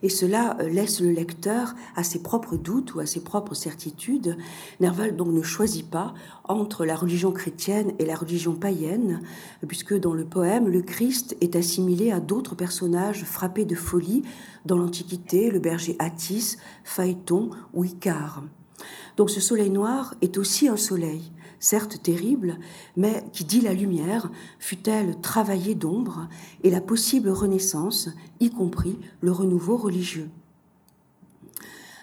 et cela euh, laisse le lecteur à ses propres doutes ou à ses propres certitudes. Nerval donc ne choisit pas entre la religion chrétienne et la religion païenne, puisque dans le poème, le Christ est assimilé à d'autres personnages frappés de folie dans l'Antiquité, le berger Attis, Phaéton ou Icare. Donc ce soleil noir est aussi un soleil, certes terrible, mais qui dit la lumière, fut-elle travaillée d'ombre, et la possible renaissance, y compris le renouveau religieux.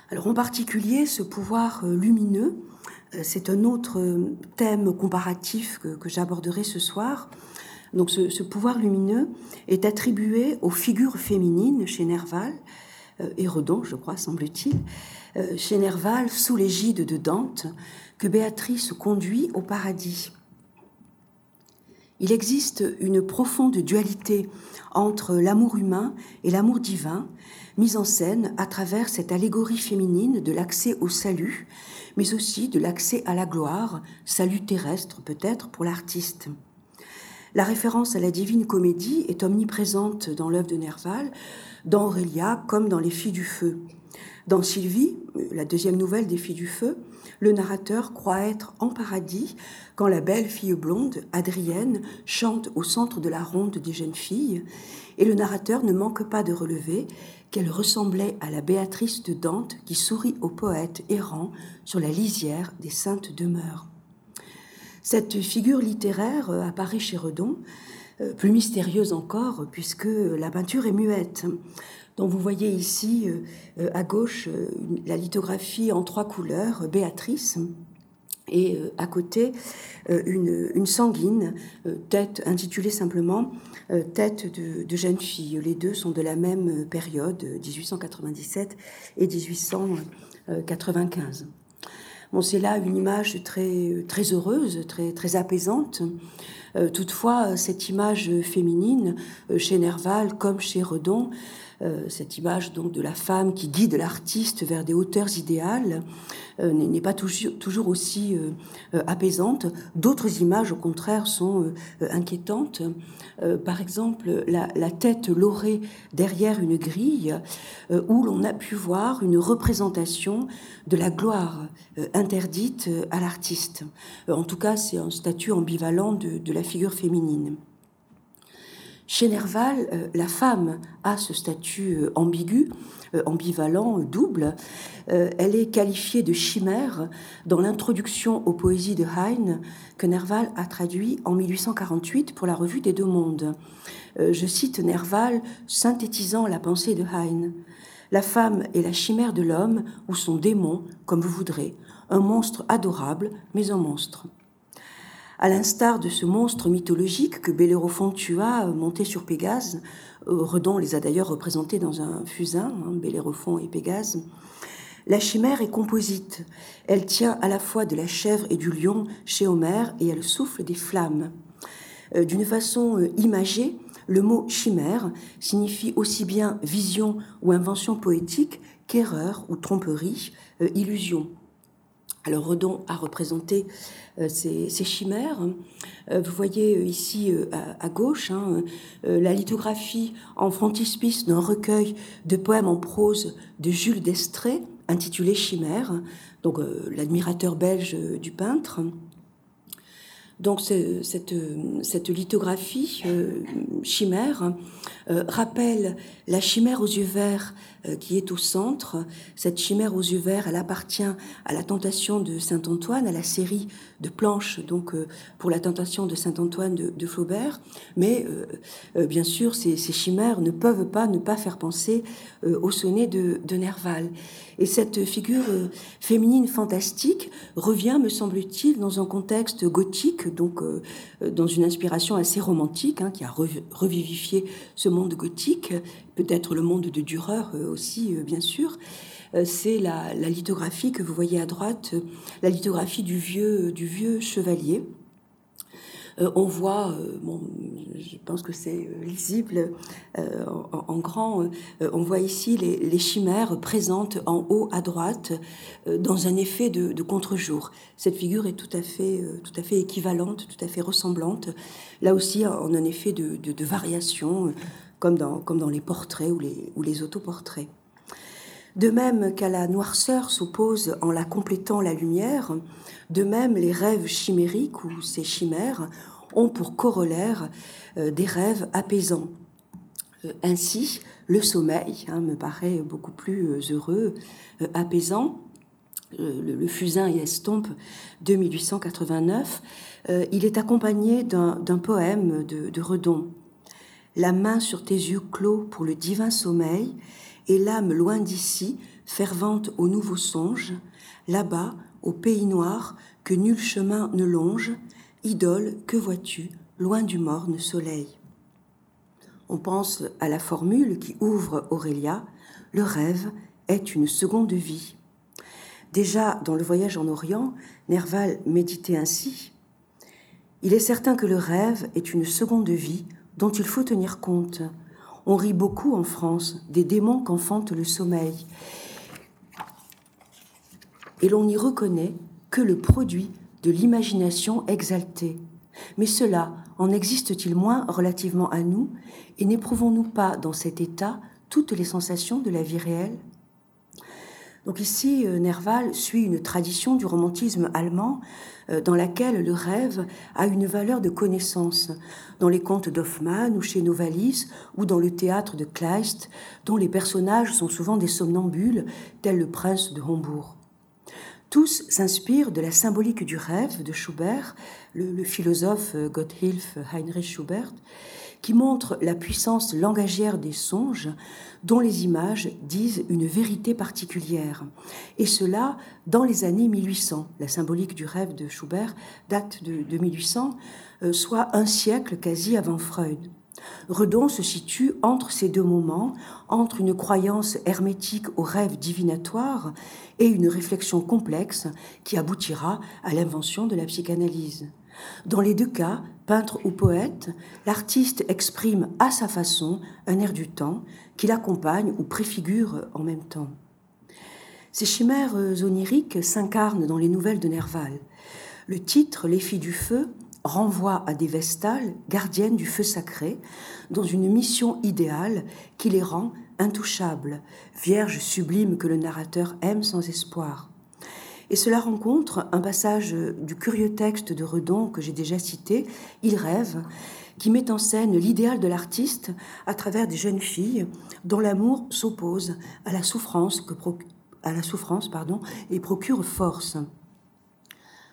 Alors en particulier, ce pouvoir lumineux, c'est un autre thème comparatif que, j'aborderai ce soir. Donc ce, pouvoir lumineux est attribué aux figures féminines chez Nerval, et je crois, semble-t-il, chez Nerval, sous l'égide de Dante, que Béatrice conduit au paradis. Il existe une profonde dualité entre l'amour humain et l'amour divin, mise en scène à travers cette allégorie féminine de l'accès au salut, mais aussi de l'accès à la gloire, salut terrestre peut-être pour l'artiste. La référence à la divine comédie est omniprésente dans l'œuvre de Nerval, dans Aurélia comme dans Les Filles du Feu. Dans Sylvie, la deuxième nouvelle des Filles du Feu, le narrateur croit être en paradis quand la belle fille blonde, Adrienne, chante au centre de la ronde des jeunes filles, et le narrateur ne manque pas de relever qu'elle ressemblait à la Béatrice de Dante qui sourit au poète errant sur la lisière des saintes demeures. Cette figure littéraire euh, apparaît chez Redon, euh, plus mystérieuse encore puisque la peinture est muette. Donc vous voyez ici euh, à gauche la lithographie en trois couleurs, Béatrice, et à côté une, sanguine, tête intitulée simplement Tête de, de, jeune fille. Les deux sont de la même période, 1897 et 1895. Bon, c'est là une image très, très heureuse, très, très apaisante. Euh, toutefois, cette image féminine, euh, chez Nerval comme chez Redon, euh, cette image donc de la femme qui guide l'artiste vers des hauteurs idéales, n'est pas toujours, aussi apaisante. D'autres images, au contraire, sont inquiétantes. par exemple, la, tête laurée derrière une grille, où l'on a pu voir une représentation de la gloire interdite à l'artiste. En tout cas, c'est un statut ambivalent de la figure féminine. Chez Nerval, euh, la femme a ce statut euh, ambigu, euh, ambivalent, double. Elle est qualifiée de chimère dans l'introduction aux poésies de Heine que Nerval a traduit en 1848 pour la revue des Deux Mondes. Je cite Nerval synthétisant la pensée de Heine. La femme est la chimère de l'homme ou son démon, comme vous voudrez, un monstre adorable, mais un monstre. À l'instar de ce monstre mythologique que Bellérophon tua euh, monté sur Pégase, euh, Redon les a d'ailleurs représentés dans un fusain, hein, Bellérophon et Pégase, la chimère est composite. Elle tient à la fois de la chèvre et du lion chez Homère et elle souffle des flammes. Euh, d'une façon imagée, le mot chimère signifie aussi bien vision ou invention poétique qu'erreur ou tromperie, illusion. Alors Redon a représenté euh, ces, chimères. Euh, vous voyez euh, ici à, gauche hein, la lithographie en frontispice d'un recueil de poèmes en prose de Jules d'Estrée intitulé Chimère, donc l'admirateur belge du peintre. Donc cette, lithographie chimère rappelle la chimère aux yeux verts euh, qui est au centre. Cette chimère aux yeux verts, elle appartient à la tentation de Saint Antoine, à la série de planches donc euh, pour la tentation de Saint Antoine de, Flaubert. Mais euh, bien sûr, ces, chimères ne peuvent pas ne pas faire penser au sonnet de, Nerval. Et cette figure féminine fantastique revient, me semble-t-il, dans un contexte gothique, donc dans une inspiration assez romantique, hein, qui a revivifié ce monde gothique peut-être le monde de Dürer euh, aussi, euh, bien sûr. Euh, c'est la, lithographie que vous voyez à droite, la lithographie du vieux, du vieux chevalier. on voit, bon, je pense que c'est lisible en, grand, on voit ici les, chimères présentes en haut à droite dans un effet de, contre-jour. Cette figure est tout à, fait, tout à fait équivalente, tout à fait ressemblante, là aussi en un effet de, de variation comme dans, les portraits ou les, autoportraits. De même qu'à la noirceur s'oppose en la complétant la lumière, de même les rêves chimériques ou ces chimères ont pour corollaire euh, des rêves apaisants. Euh, ainsi, le sommeil hein, me paraît beaucoup plus euh, heureux, apaisant. Le, Fusain et Estompe de 1889, il est accompagné d'un poème de Redon la main sur tes yeux clos pour le divin sommeil, et l'âme loin d'ici fervente aux nouveaux songes, là-bas, au pays noir, que nul chemin ne longe, idole, que vois-tu, loin du morne soleil On pense à la formule qui ouvre Aurélia, le rêve est une seconde vie. Déjà dans le voyage en Orient, Nerval méditait ainsi. Il est certain que le rêve est une seconde vie dont il faut tenir compte. On rit beaucoup en France des démons qu'enfante le sommeil. Et l'on n'y reconnaît que le produit de l'imagination exaltée. Mais cela en existe-t-il moins relativement à nous et n'éprouvons-nous pas dans cet état toutes les sensations de la vie réelle? Donc ici, euh, Nerval suit une tradition du romantisme allemand dans laquelle le rêve a une valeur de connaissance, dans les contes d'Hoffmann ou chez Novalis ou dans le théâtre de Kleist, dont les personnages sont souvent des somnambules, tels le prince de Hombourg. Tous s'inspirent de la symbolique du rêve de Schubert, le, le philosophe euh, Gotthilf Heinrich Schubert, qui montre la puissance langagière des songes dont les images disent une vérité particulière. Et cela dans les années 1800. La symbolique du rêve de Schubert date de, 1800, euh, soit un siècle quasi avant Freud. Redon se situe entre ces deux moments, entre une croyance hermétique au rêve divinatoire et une réflexion complexe qui aboutira à l'invention de la psychanalyse. Dans les deux cas, peintre ou poète, l'artiste exprime à sa façon un air du temps qui l'accompagne ou préfigure en même temps. Ces chimères oniriques s'incarnent dans les nouvelles de Nerval. Le titre Les filles du feu renvoie à des vestales, gardiennes du feu sacré, dans une mission idéale qui les rend intouchables, vierges sublimes que le narrateur aime sans espoir. Et cela rencontre un passage du curieux texte de Redon que j'ai déjà cité, Il rêve, qui met en scène l'idéal de l'artiste à travers des jeunes filles dont l'amour s'oppose à la souffrance, que et procure force.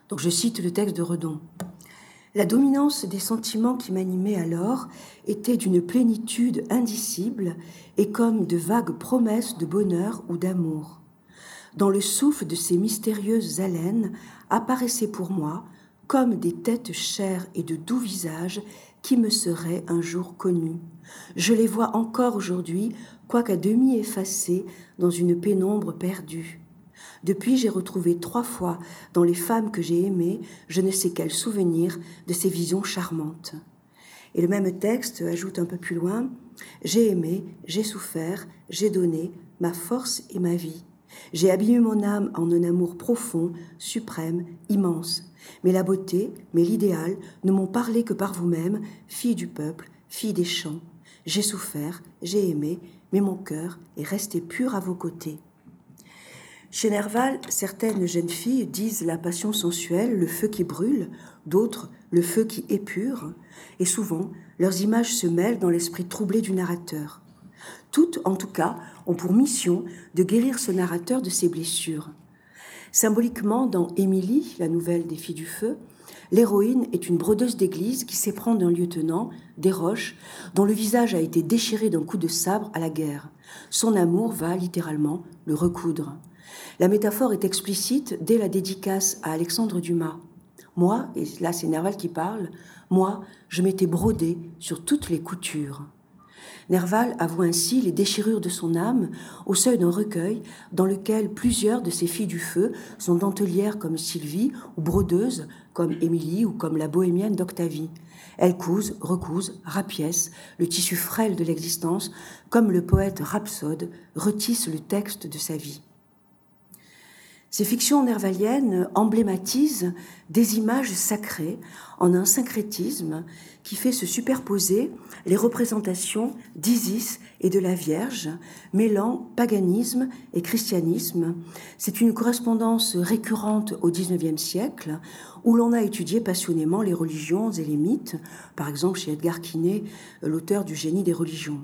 Donc je cite le texte de Redon. La dominance des sentiments qui m'animaient alors était d'une plénitude indicible et comme de vagues promesses de bonheur ou d'amour. Dans le souffle de ces mystérieuses haleines apparaissaient pour moi comme des têtes chères et de doux visages qui me seraient un jour connus. Je les vois encore aujourd'hui, quoiqu'à demi effacés dans une pénombre perdue. Depuis, j'ai retrouvé trois fois dans les femmes que j'ai aimées je ne sais quel souvenir de ces visions charmantes. Et le même texte ajoute un peu plus loin J'ai aimé, j'ai souffert, j'ai donné ma force et ma vie. J'ai abîmé mon âme en un amour profond, suprême, immense. Mais la beauté, mais l'idéal ne m'ont parlé que par vous-même, fille du peuple, fille des champs. J'ai souffert, j'ai aimé, mais mon cœur est resté pur à vos côtés. Chez Nerval, certaines jeunes filles disent la passion sensuelle, le feu qui brûle, d'autres le feu qui épure, et souvent leurs images se mêlent dans l'esprit troublé du narrateur. Toutes, en tout cas, ont pour mission de guérir ce narrateur de ses blessures. Symboliquement, dans Émilie, la nouvelle des filles du feu, l'héroïne est une brodeuse d'église qui s'éprend d'un lieutenant, Desroches, dont le visage a été déchiré d'un coup de sabre à la guerre. Son amour va littéralement le recoudre. La métaphore est explicite dès la dédicace à Alexandre Dumas. Moi, et là c'est Nerval qui parle, moi, je m'étais brodé sur toutes les coutures. Nerval avoue ainsi les déchirures de son âme au seuil d'un recueil dans lequel plusieurs de ses filles du feu sont dentelières comme Sylvie ou brodeuses comme Émilie ou comme la bohémienne d'Octavie. Elles cousent, recousent, rapiècent le tissu frêle de l'existence comme le poète rhapsode retisse le texte de sa vie. Ces fictions nervaliennes emblématisent des images sacrées en un syncrétisme qui fait se superposer les représentations d'Isis et de la Vierge, mêlant paganisme et christianisme. C'est une correspondance récurrente au XIXe siècle où l'on a étudié passionnément les religions et les mythes, par exemple chez Edgar Quinet, l'auteur du génie des religions.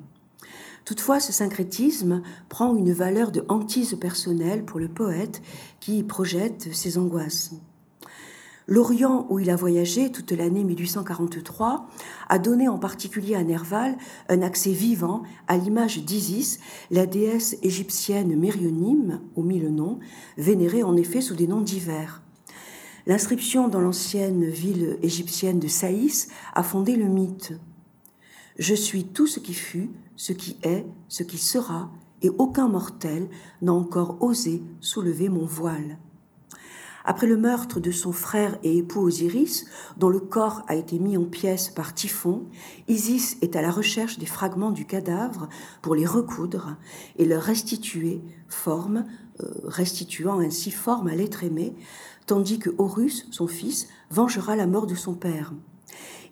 Toutefois, ce syncrétisme prend une valeur de hantise personnelle pour le poète qui projette ses angoisses. L'Orient, où il a voyagé toute l'année 1843, a donné en particulier à Nerval un accès vivant à l'image d'Isis, la déesse égyptienne mérionyme, au mille noms, vénérée en effet sous des noms divers. L'inscription dans l'ancienne ville égyptienne de Saïs a fondé le mythe. Je suis tout ce qui fut, ce qui est, ce qui sera, et aucun mortel n'a encore osé soulever mon voile. Après le meurtre de son frère et époux Osiris, dont le corps a été mis en pièces par Typhon, Isis est à la recherche des fragments du cadavre pour les recoudre et leur restituer forme, euh, restituant ainsi forme à l'être aimé, tandis que Horus, son fils, vengera la mort de son père.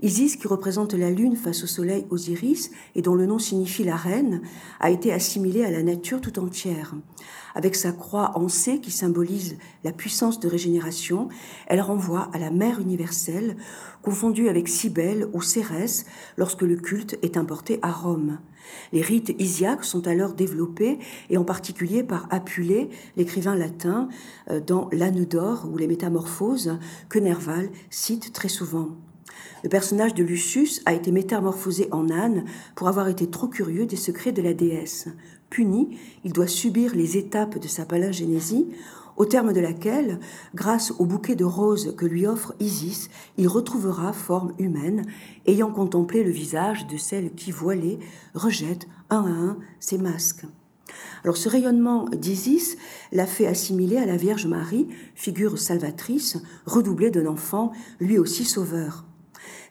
Isis, qui représente la lune face au soleil Osiris et dont le nom signifie la reine, a été assimilée à la nature tout entière. Avec sa croix en C qui symbolise la puissance de régénération, elle renvoie à la mère universelle, confondue avec Cybèle ou Cérès lorsque le culte est importé à Rome. Les rites isiaques sont alors développés, et en particulier par Apulée, l'écrivain latin, euh, dans L'âne d'or ou les métamorphoses, que Nerval cite très souvent. Le personnage de Lucius a été métamorphosé en âne pour avoir été trop curieux des secrets de la déesse. Puni, il doit subir les étapes de sa palingénésie, au terme de laquelle, grâce au bouquet de roses que lui offre Isis, il retrouvera forme humaine, ayant contemplé le visage de celle qui, voilée, rejette un à un ses masques. Alors ce rayonnement d'Isis l'a fait assimiler à la Vierge Marie, figure salvatrice, redoublée d'un enfant, lui aussi sauveur.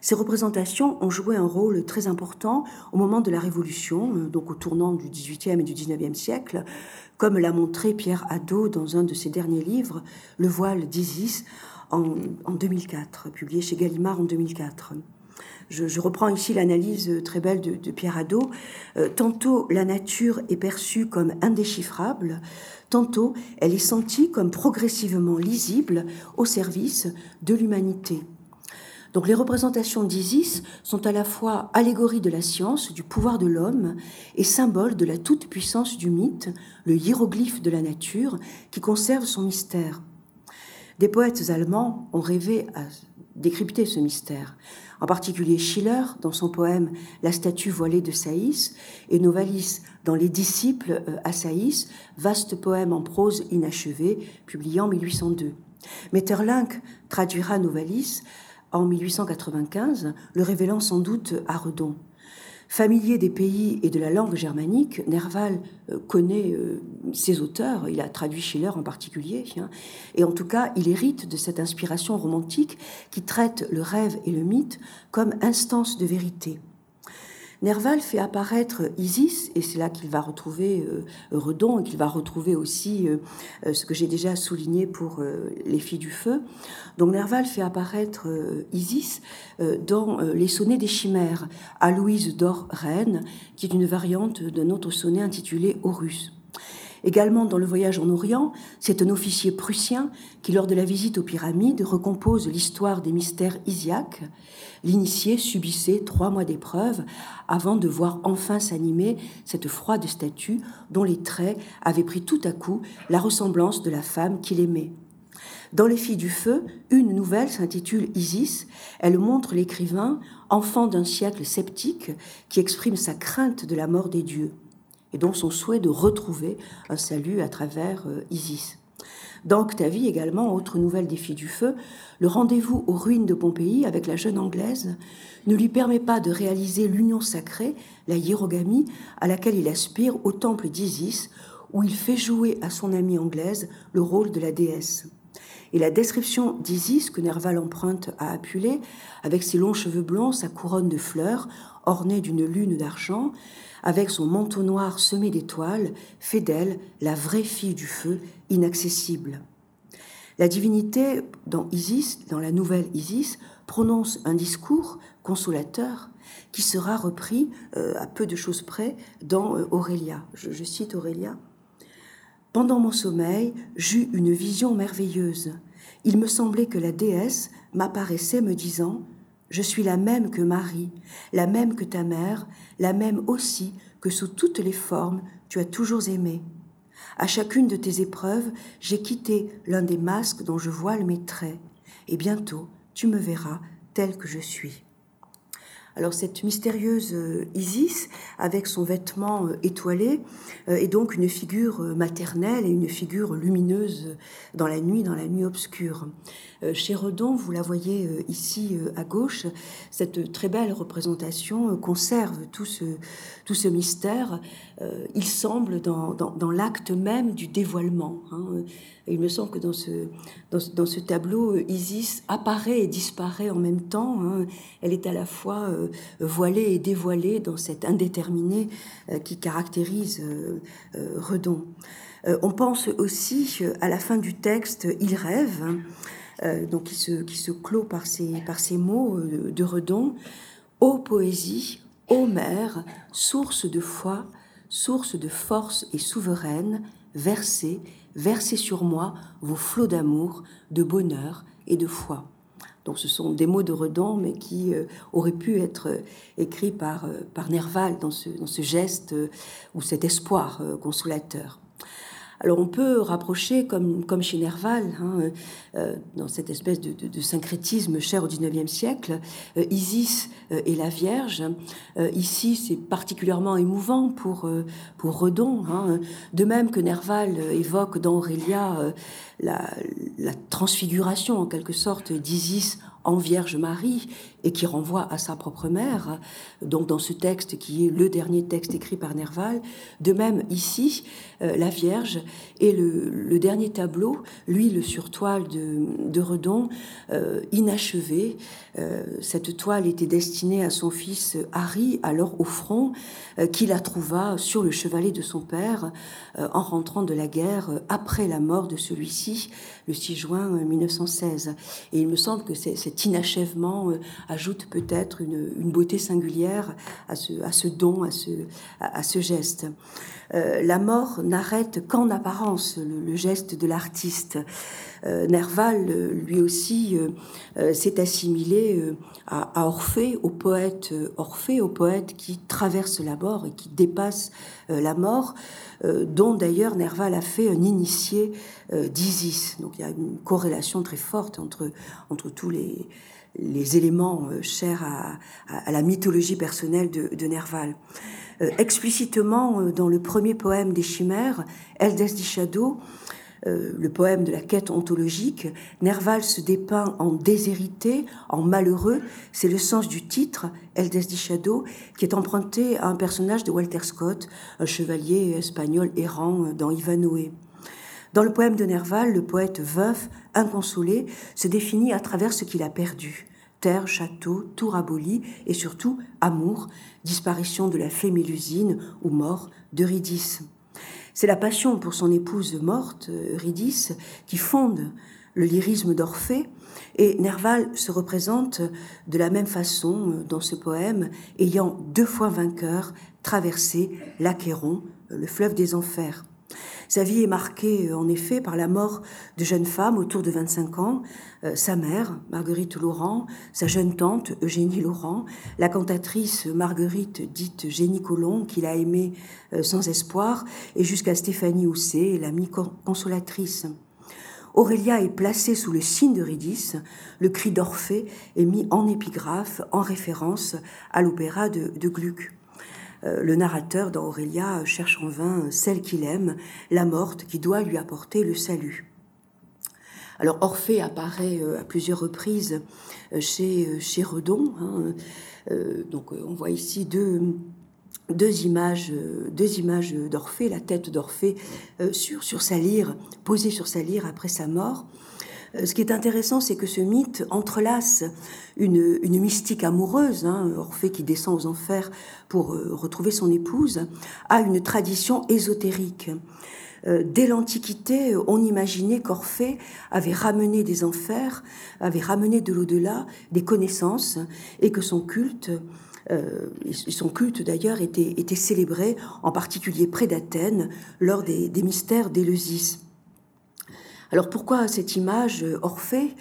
Ces représentations ont joué un rôle très important au moment de la Révolution, euh, donc au tournant du XVIIIe et du XIXe siècle, comme l'a montré Pierre Hadot dans un de ses derniers livres, Le voile d'Isis, en, 2004, publié chez Gallimard en 2004. Je, reprends ici l'analyse très belle de, Pierre Hadot. Euh, tantôt la nature est perçue comme indéchiffrable, tantôt elle est sentie comme progressivement lisible au service de l'humanité. Donc les représentations d'Isis sont à la fois allégorie de la science, du pouvoir de l'homme, et symbole de la toute-puissance du mythe, le hiéroglyphe de la nature, qui conserve son mystère. Des poètes allemands ont rêvé à décrypter ce mystère, en particulier Schiller dans son poème La statue voilée de Saïs et Novalis dans Les disciples euh, à Saïs, vaste poème en prose inachevé, publié en 1802. Metterlinck traduira Novalis en 1895, le révélant sans doute à Redon. Familier des pays et de la langue germanique, Nerval euh, connaît euh, ses auteurs, il a traduit Schiller en particulier, hein. et en tout cas, il hérite de cette inspiration romantique qui traite le rêve et le mythe comme instance de vérité. Nerval fait apparaître Isis, et c'est là qu'il va retrouver euh, Redon, et qu'il va retrouver aussi euh, euh, ce que j'ai déjà souligné pour les filles du feu. Donc Nerval fait apparaître Isis dans Les sonnets des chimères, à Louise d'Or Reine, qui est une variante d'un autre sonnet intitulé Horus. Également dans le voyage en Orient, c'est un officier prussien qui, lors de la visite aux pyramides, recompose l'histoire des mystères isiaques. L'initié subissait trois mois d'épreuve avant de voir enfin s'animer cette froide statue dont les traits avaient pris tout à coup la ressemblance de la femme qu'il aimait. Dans Les Filles du Feu, une nouvelle s'intitule Isis. Elle montre l'écrivain, enfant d'un siècle sceptique, qui exprime sa crainte de la mort des dieux et donc son souhait de retrouver un salut à travers euh, Isis. Dans Octavie également, autre nouvelle défi du feu, le rendez-vous aux ruines de Pompéi avec la jeune Anglaise ne lui permet pas de réaliser l'union sacrée, la hiérogamie, à laquelle il aspire au temple d'Isis, où il fait jouer à son amie anglaise le rôle de la déesse. Et la description d'Isis que Nerval emprunte à Apulée, avec ses longs cheveux blonds, sa couronne de fleurs, ornée d'une lune d'argent, avec son manteau noir semé d'étoiles, fait d'elle la vraie fille du feu, inaccessible. La divinité, dans Isis, dans la nouvelle Isis, prononce un discours consolateur qui sera repris euh, à peu de choses près dans euh, Aurélia. Je, je cite Aurélia. Pendant mon sommeil, j'eus une vision merveilleuse. Il me semblait que la déesse m'apparaissait me disant je suis la même que Marie, la même que ta mère, la même aussi que sous toutes les formes tu as toujours aimé. À chacune de tes épreuves, j'ai quitté l'un des masques dont je voile mes traits. et bientôt tu me verras tel que je suis. Alors cette mystérieuse euh, Isis, avec son vêtement euh, étoilé, euh, est donc une figure maternelle et une figure lumineuse dans la nuit, dans la nuit obscure. Chez Redon, vous la voyez ici à gauche, cette très belle représentation conserve tout ce, tout ce mystère. Il semble dans, dans, l'acte même du dévoilement. Hein. il me semble que dans ce, dans, ce tableau, Isis apparaît et disparaît en même temps. Hein. Elle est à la fois voilée et dévoilée dans cette indéterminé euh, qui caractérise euh, euh, Redon. On pense aussi à la fin du texte, il rêve, donc qui se, clôt par ces, mots de Redon. Ô poésie, ô mère, source de foi, source de force et souveraine, versez, versez sur moi vos flots d'amour, de bonheur et de foi. Donc ce sont des mots de Redon, mais qui euh, auraient pu être euh, écrits par, euh, Nerval dans ce geste ou cet espoir consolateur. Alors on peut rapprocher, comme, comme chez Nerval, hein, euh, dans cette espèce de, syncrétisme cher au XIXe siècle, euh, Isis euh, et la Vierge. ici, c'est particulièrement émouvant pour, pour Redon, hein. de même que Nerval évoque dans Aurélia la, transfiguration en quelque sorte d'Isis en Vierge Marie et qui renvoie à sa propre mère, donc dans ce texte qui est le dernier texte écrit par Nerval. De même, ici, euh, la Vierge et le, dernier tableau, lui, le sur toile de, Redon, euh, inachevé. Euh, cette toile était destinée à son fils Harry, alors au front, qui la trouva sur le chevalet de son père en rentrant de la guerre après la mort de celui-ci, le 6 juin 1916. Et il me semble que cet inachèvement ajoute peut-être une, beauté singulière à ce, don, à ce, geste. Euh, la mort n'arrête qu'en apparence le, geste de l'artiste. Euh, Nerval, lui aussi, euh, s'est assimilé à, Orphée, au poète Orphée, au poète qui traverse la mort et qui dépasse la mort, dont d'ailleurs Nerval a fait un initié d'Isis. Donc il y a une corrélation très forte entre, entre tous les, les éléments euh, chers à, la mythologie personnelle de, Nerval. Euh, explicitement, euh, dans le premier poème des Chimères, Eldest di Shadow, le poème de la quête ontologique, Nerval se dépeint en déshérité, en malheureux. C'est le sens du titre, Eldest di Shadow, qui est emprunté à un personnage de Walter Scott, un chevalier espagnol errant dans Ivanhoe. Dans le poème de Nerval, le poète veuf, inconsolé, se définit à travers ce qu'il a perdu. Terre, château, tour aboli et surtout amour, disparition de la fée Mélusine ou mort d'Eurydice. C'est la passion pour son épouse morte, Eurydice, qui fonde le lyrisme d'Orphée, et Nerval se représente de la même façon dans ce poème, ayant deux fois vainqueur traversé l'Achéron, le fleuve des enfers. Sa vie est marquée euh, en effet par la mort de jeunes femmes autour de 25 ans, euh, sa mère, Marguerite Laurent, sa jeune tante, Eugénie Laurent, la cantatrice Marguerite dite Génie Colomb, qu'il a aimée euh, sans espoir, et jusqu'à Stéphanie Housset, l'amie consolatrice. Aurélia est placée sous le signe d'Eurydice, le cri d'Orphée est mis en épigraphe en référence à l'opéra de, de Gluck. Euh, le narrateur dans Aurélia cherche en vain celle qu'il aime, la morte qui doit lui apporter le salut. Alors Orphée apparaît euh, à plusieurs reprises euh, chez, chez Redon. Hein. donc on voit ici deux, images, d'Orphée, la tête d'Orphée sur sa lyre, posée sur sa lyre après sa mort. Euh, ce qui est intéressant, c'est que ce mythe entrelace une, mystique amoureuse, hein, Orphée qui descend aux enfers pour euh, retrouver son épouse, à une tradition ésotérique. Euh, dès l'Antiquité, on imaginait qu'Orphée avait ramené des enfers, avait ramené de l'au-delà des connaissances, et que son culte son culte d'ailleurs était, était, célébré en particulier près d'Athènes lors des, des mystères d'Éleusis. Alors pourquoi cette image Orphée?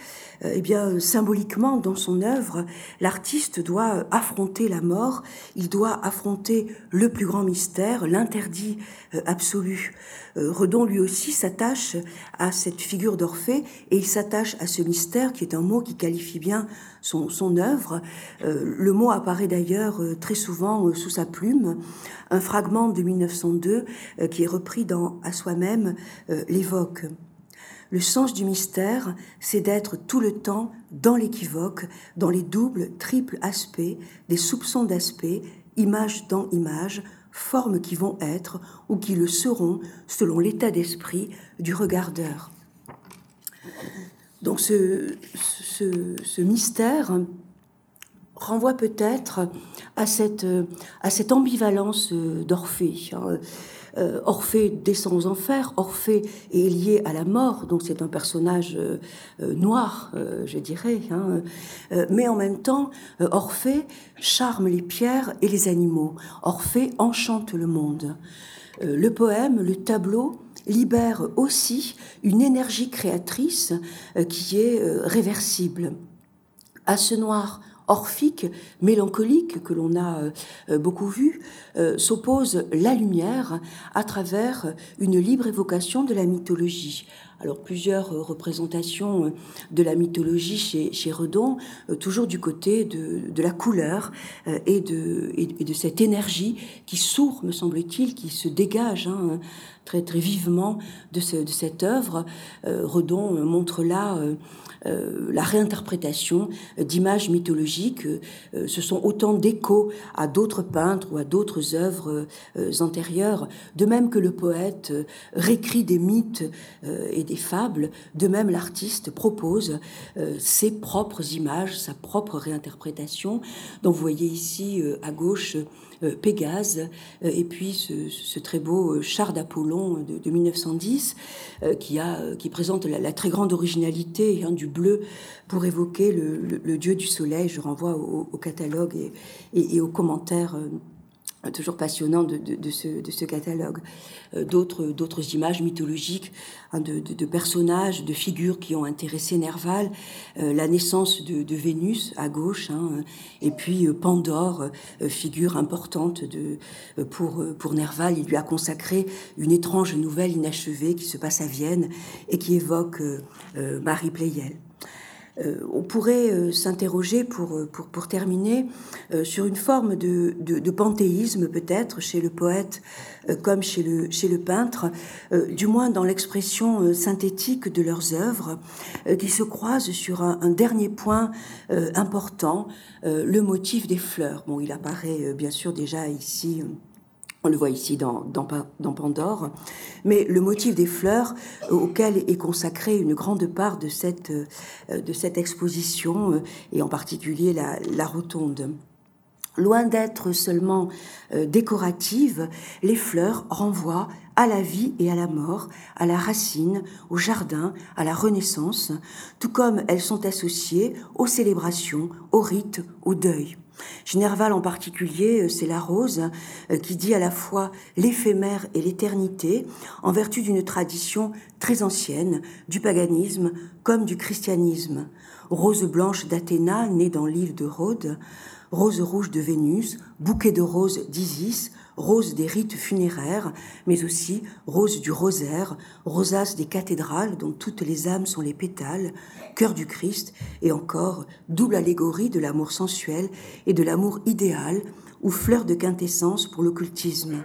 Euh, eh bien, symboliquement, dans son œuvre, l'artiste doit affronter la mort, il doit affronter le plus grand mystère, l'interdit euh, absolu. Euh, Redon, lui aussi, s'attache à cette figure d'Orphée et il s'attache à ce mystère qui est un mot qui qualifie bien son, son œuvre. Le mot apparaît d'ailleurs très souvent sous sa plume. Un fragment de 1902 qui est repris dans À soi-même l'évoque. Le sens du mystère, c'est d'être tout le temps dans l'équivoque, dans les doubles, triples aspects, des soupçons d'aspect, image dans image, formes qui vont être ou qui le seront selon l'état d'esprit du regardeur. Donc ce, mystère renvoie peut-être à cette, à cette ambivalence d'Orphée. Euh, Orphée descend aux enfers, Orphée est lié à la mort, donc c'est un personnage euh, euh, noir, je dirais. Hein. mais en même temps, Orphée charme les pierres et les animaux. Orphée enchante le monde. le poème, le tableau, libère aussi une énergie créatrice qui est réversible. À ce noir orphique, mélancolique, que l'on a euh, beaucoup vu, euh, s'oppose la lumière à travers une libre évocation de la mythologie. Alors plusieurs représentations de la mythologie chez, chez Redon, euh, toujours du côté de, la couleur et de, et, de cette énergie qui sourd, me semble-t-il, qui se dégage hein, très, très vivement de, ce, de cette œuvre. Redon montre là euh, la réinterprétation d'images mythologiques. Euh, ce sont autant d'échos à d'autres peintres ou à d'autres œuvres euh, antérieures, de même que le poète réécrit des mythes et des fables, de même l'artiste propose ses propres images, sa propre réinterprétation. Donc vous voyez ici à gauche euh, Pégase, euh, et puis ce, très beau euh, char d'Apollon de, 1910 qui, a, qui présente la, très grande originalité hein, du bleu pour évoquer le, dieu du soleil. Je renvoie au, catalogue et, et aux commentaires toujours passionnant de, de, ce, de ce, catalogue. Euh, d'autres, images mythologiques hein, de, personnages, de figures qui ont intéressé Nerval, euh, la naissance de, Vénus à gauche, hein, et puis euh, Pandore, figure importante de, pour, pour Nerval. Il lui a consacré une étrange nouvelle inachevée qui se passe à Vienne et qui évoque Marie Pleyel. Euh, on pourrait euh, s'interroger pour, euh, pour, pour, terminer sur une forme de, de, panthéisme peut-être chez le poète comme chez le, chez le peintre, du moins dans l'expression synthétique de leurs œuvres, qui se croisent sur un, un dernier point important, le motif des fleurs. Bon, il apparaît bien sûr déjà ici on le voit ici dans, dans, Pandore. Mais le motif des fleurs, euh, auquel est consacrée une grande part de cette, euh, de cette exposition, euh, et en particulier la, la rotonde. Loin d'être seulement décoratives, les fleurs renvoient à la vie et à la mort, à la racine, au jardin, à la renaissance, tout comme elles sont associées aux célébrations, aux rites, au deuil. Génerval en particulier, euh, c'est la rose euh, qui dit à la fois l'éphémère et l'éternité en vertu d'une tradition très ancienne du paganisme comme du christianisme. Rose blanche d'Athéna, née dans l'île de Rhodes, rose rouge de Vénus, bouquet de roses d'Isis, rose des rites funéraires, mais aussi rose du rosaire, rosace des cathédrales dont toutes les âmes sont les pétales, cœur du Christ, et encore double allégorie de l'amour sensuel et de l'amour idéal, ou fleur de quintessence pour l'occultisme.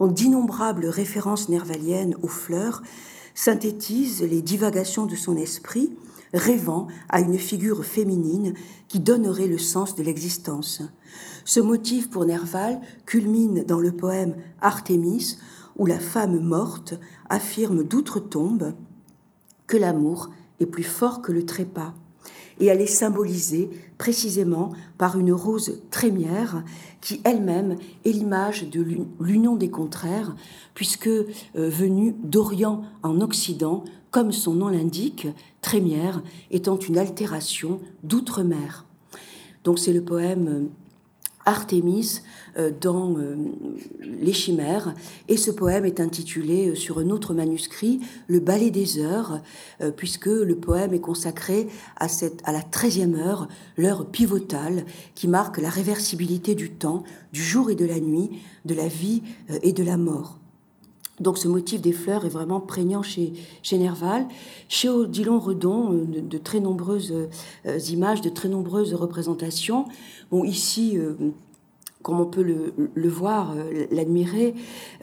D'innombrables références nervaliennes aux fleurs synthétisent les divagations de son esprit, rêvant à une figure féminine qui donnerait le sens de l'existence. Ce motif pour Nerval culmine dans le poème Artémis, où la femme morte affirme d'outre-tombe que l'amour est plus fort que le trépas. Et elle est symbolisée précisément par une rose trémière qui elle-même est l'image de l'union des contraires, puisque euh, venue d'Orient en Occident, comme son nom l'indique, trémière étant une altération d'outre-mer. Donc c'est le poème Artémis euh, dans euh, Les Chimères. Et ce poème est intitulé euh, sur un autre manuscrit Le Ballet des Heures, puisque le poème est consacré à, cette, à la treizième heure, l'heure pivotale, qui marque la réversibilité du temps, du jour et de la nuit, de la vie et de la mort. Donc ce motif des fleurs est vraiment prégnant chez, chez Nerval. Chez Odilon Redon, de, très nombreuses images, de très nombreuses représentations. Ici, comme on peut le, voir, euh, l'admirer,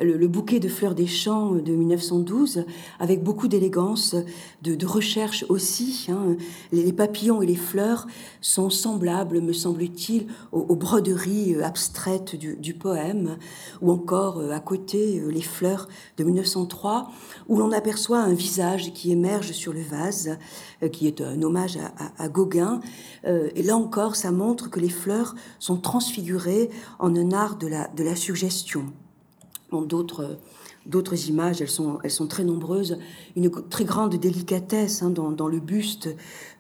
le, bouquet de fleurs des champs de 1912, avec beaucoup d'élégance, de, recherche aussi. Hein. Les, papillons et les fleurs sont semblables, me semble-t-il, aux, broderies euh, abstraites du, poème, ou encore euh, à côté les fleurs de 1903, où l'on aperçoit un visage qui émerge sur le vase, qui est un hommage à, Gauguin. Et là encore, ça montre que les fleurs sont transfigurées en un art de la, de la suggestion. D'autres d'autres images, elles sont, elles sont très nombreuses, une très grande délicatesse hein, dans, le buste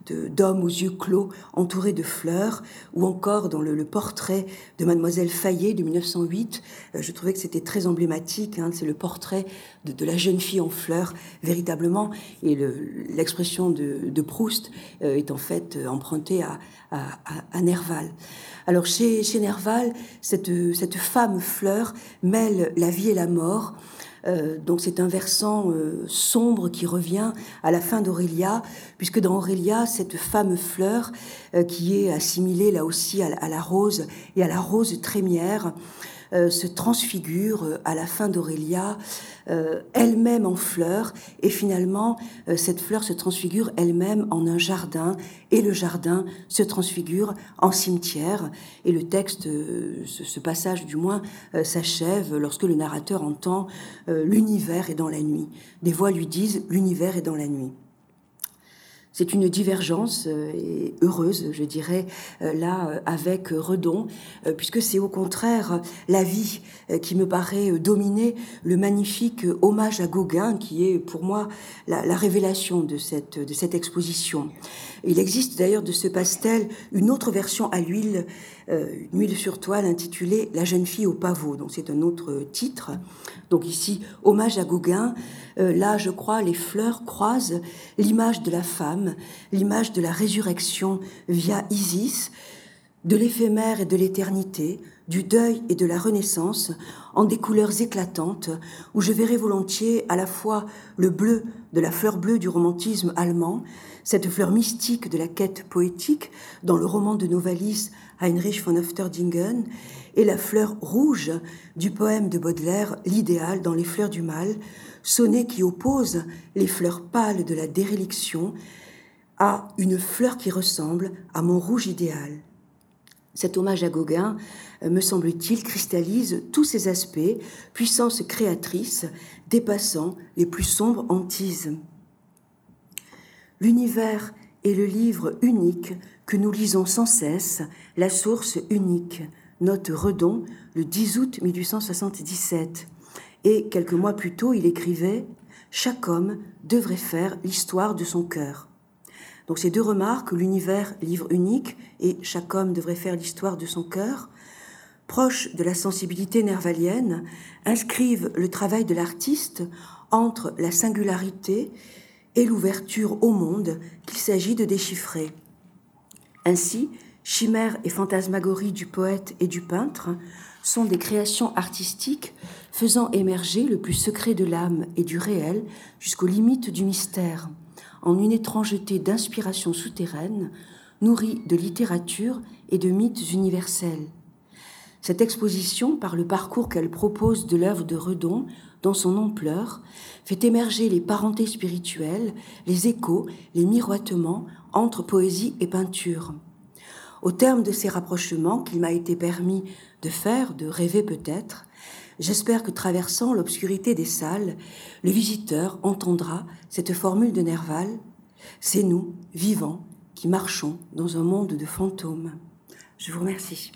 d'hommes aux yeux clos entourés de fleurs, ou encore dans le, portrait de Mademoiselle Fayet de 1908. Euh, je trouvais que c'était très emblématique, hein, c'est le portrait de, la jeune fille en fleurs, véritablement, et l'expression de, Proust euh, est en fait euh, empruntée à, à Nerval. Alors chez, chez Nerval, cette, cette femme fleur mêle la vie et la mort. Euh, donc c'est un versant euh, sombre qui revient à la fin d'Aurélia, puisque dans Aurélia, cette femme fleur, euh, qui est assimilée là aussi à, à, la rose et à la rose trémière, euh, se transfigure euh, à la fin d'Aurélia, euh, elle-même en fleur, et finalement, cette fleur se transfigure elle-même en un jardin, et le jardin se transfigure en cimetière. Et le texte, ce, passage du moins, s'achève lorsque le narrateur entend L'univers est dans la nuit. Des voix lui disent L'univers est dans la nuit. C'est une divergence euh, heureuse, je dirais, euh, là, euh, avec Redon, puisque c'est au contraire la vie qui me paraît dominer le magnifique hommage à Gauguin, qui est pour moi la, révélation de cette, de cette exposition. Il existe d'ailleurs de ce pastel une autre version à l'huile, une huile sur toile intitulée La jeune fille au pavot. Donc c'est un autre titre. Donc ici, hommage à Gauguin. Euh, là, je crois, les fleurs croisent l'image de la femme, l'image de la résurrection via Isis, de l'éphémère et de l'éternité, du deuil et de la renaissance, en des couleurs éclatantes, où je verrai volontiers à la fois le bleu de la fleur bleue du romantisme allemand, cette fleur mystique de la quête poétique dans le roman de Novalis Heinrich von Oefterdingen, et la fleur rouge du poème de Baudelaire L'idéal dans les fleurs du mal, sonnet qui oppose les fleurs pâles de la déréliction à une fleur qui ressemble à mon rouge idéal. Cet hommage à Gauguin, euh, me semble-t-il, cristallise tous ces aspects, puissance créatrice, dépassant les plus sombres hantises. L'univers est le livre unique que nous lisons sans cesse, la source unique, note Redon le 10 août 1877. Et quelques mois plus tôt, il écrivait Chaque homme devrait faire l'histoire de son cœur. Donc ces deux remarques, l'univers, livre unique, et chaque homme devrait faire l'histoire de son cœur, proches de la sensibilité nervalienne, inscrivent le travail de l'artiste entre la singularité et l'ouverture au monde qu'il s'agit de déchiffrer. Ainsi, chimère et fantasmagorie du poète et du peintre sont des créations artistiques faisant émerger le plus secret de l'âme et du réel jusqu'aux limites du mystère, en une étrangeté d'inspiration souterraine, nourrie de littérature et de mythes universels. Cette exposition, par le parcours qu'elle propose de l'œuvre de Redon, dans son ampleur, fait émerger les parentés spirituelles, les échos, les miroitements entre poésie et peinture. Au terme de ces rapprochements qu'il m'a été permis de faire, de rêver peut-être, j'espère que traversant l'obscurité des salles, le visiteur entendra cette formule de Nerval C'est nous, vivants, qui marchons dans un monde de fantômes. Je vous remercie.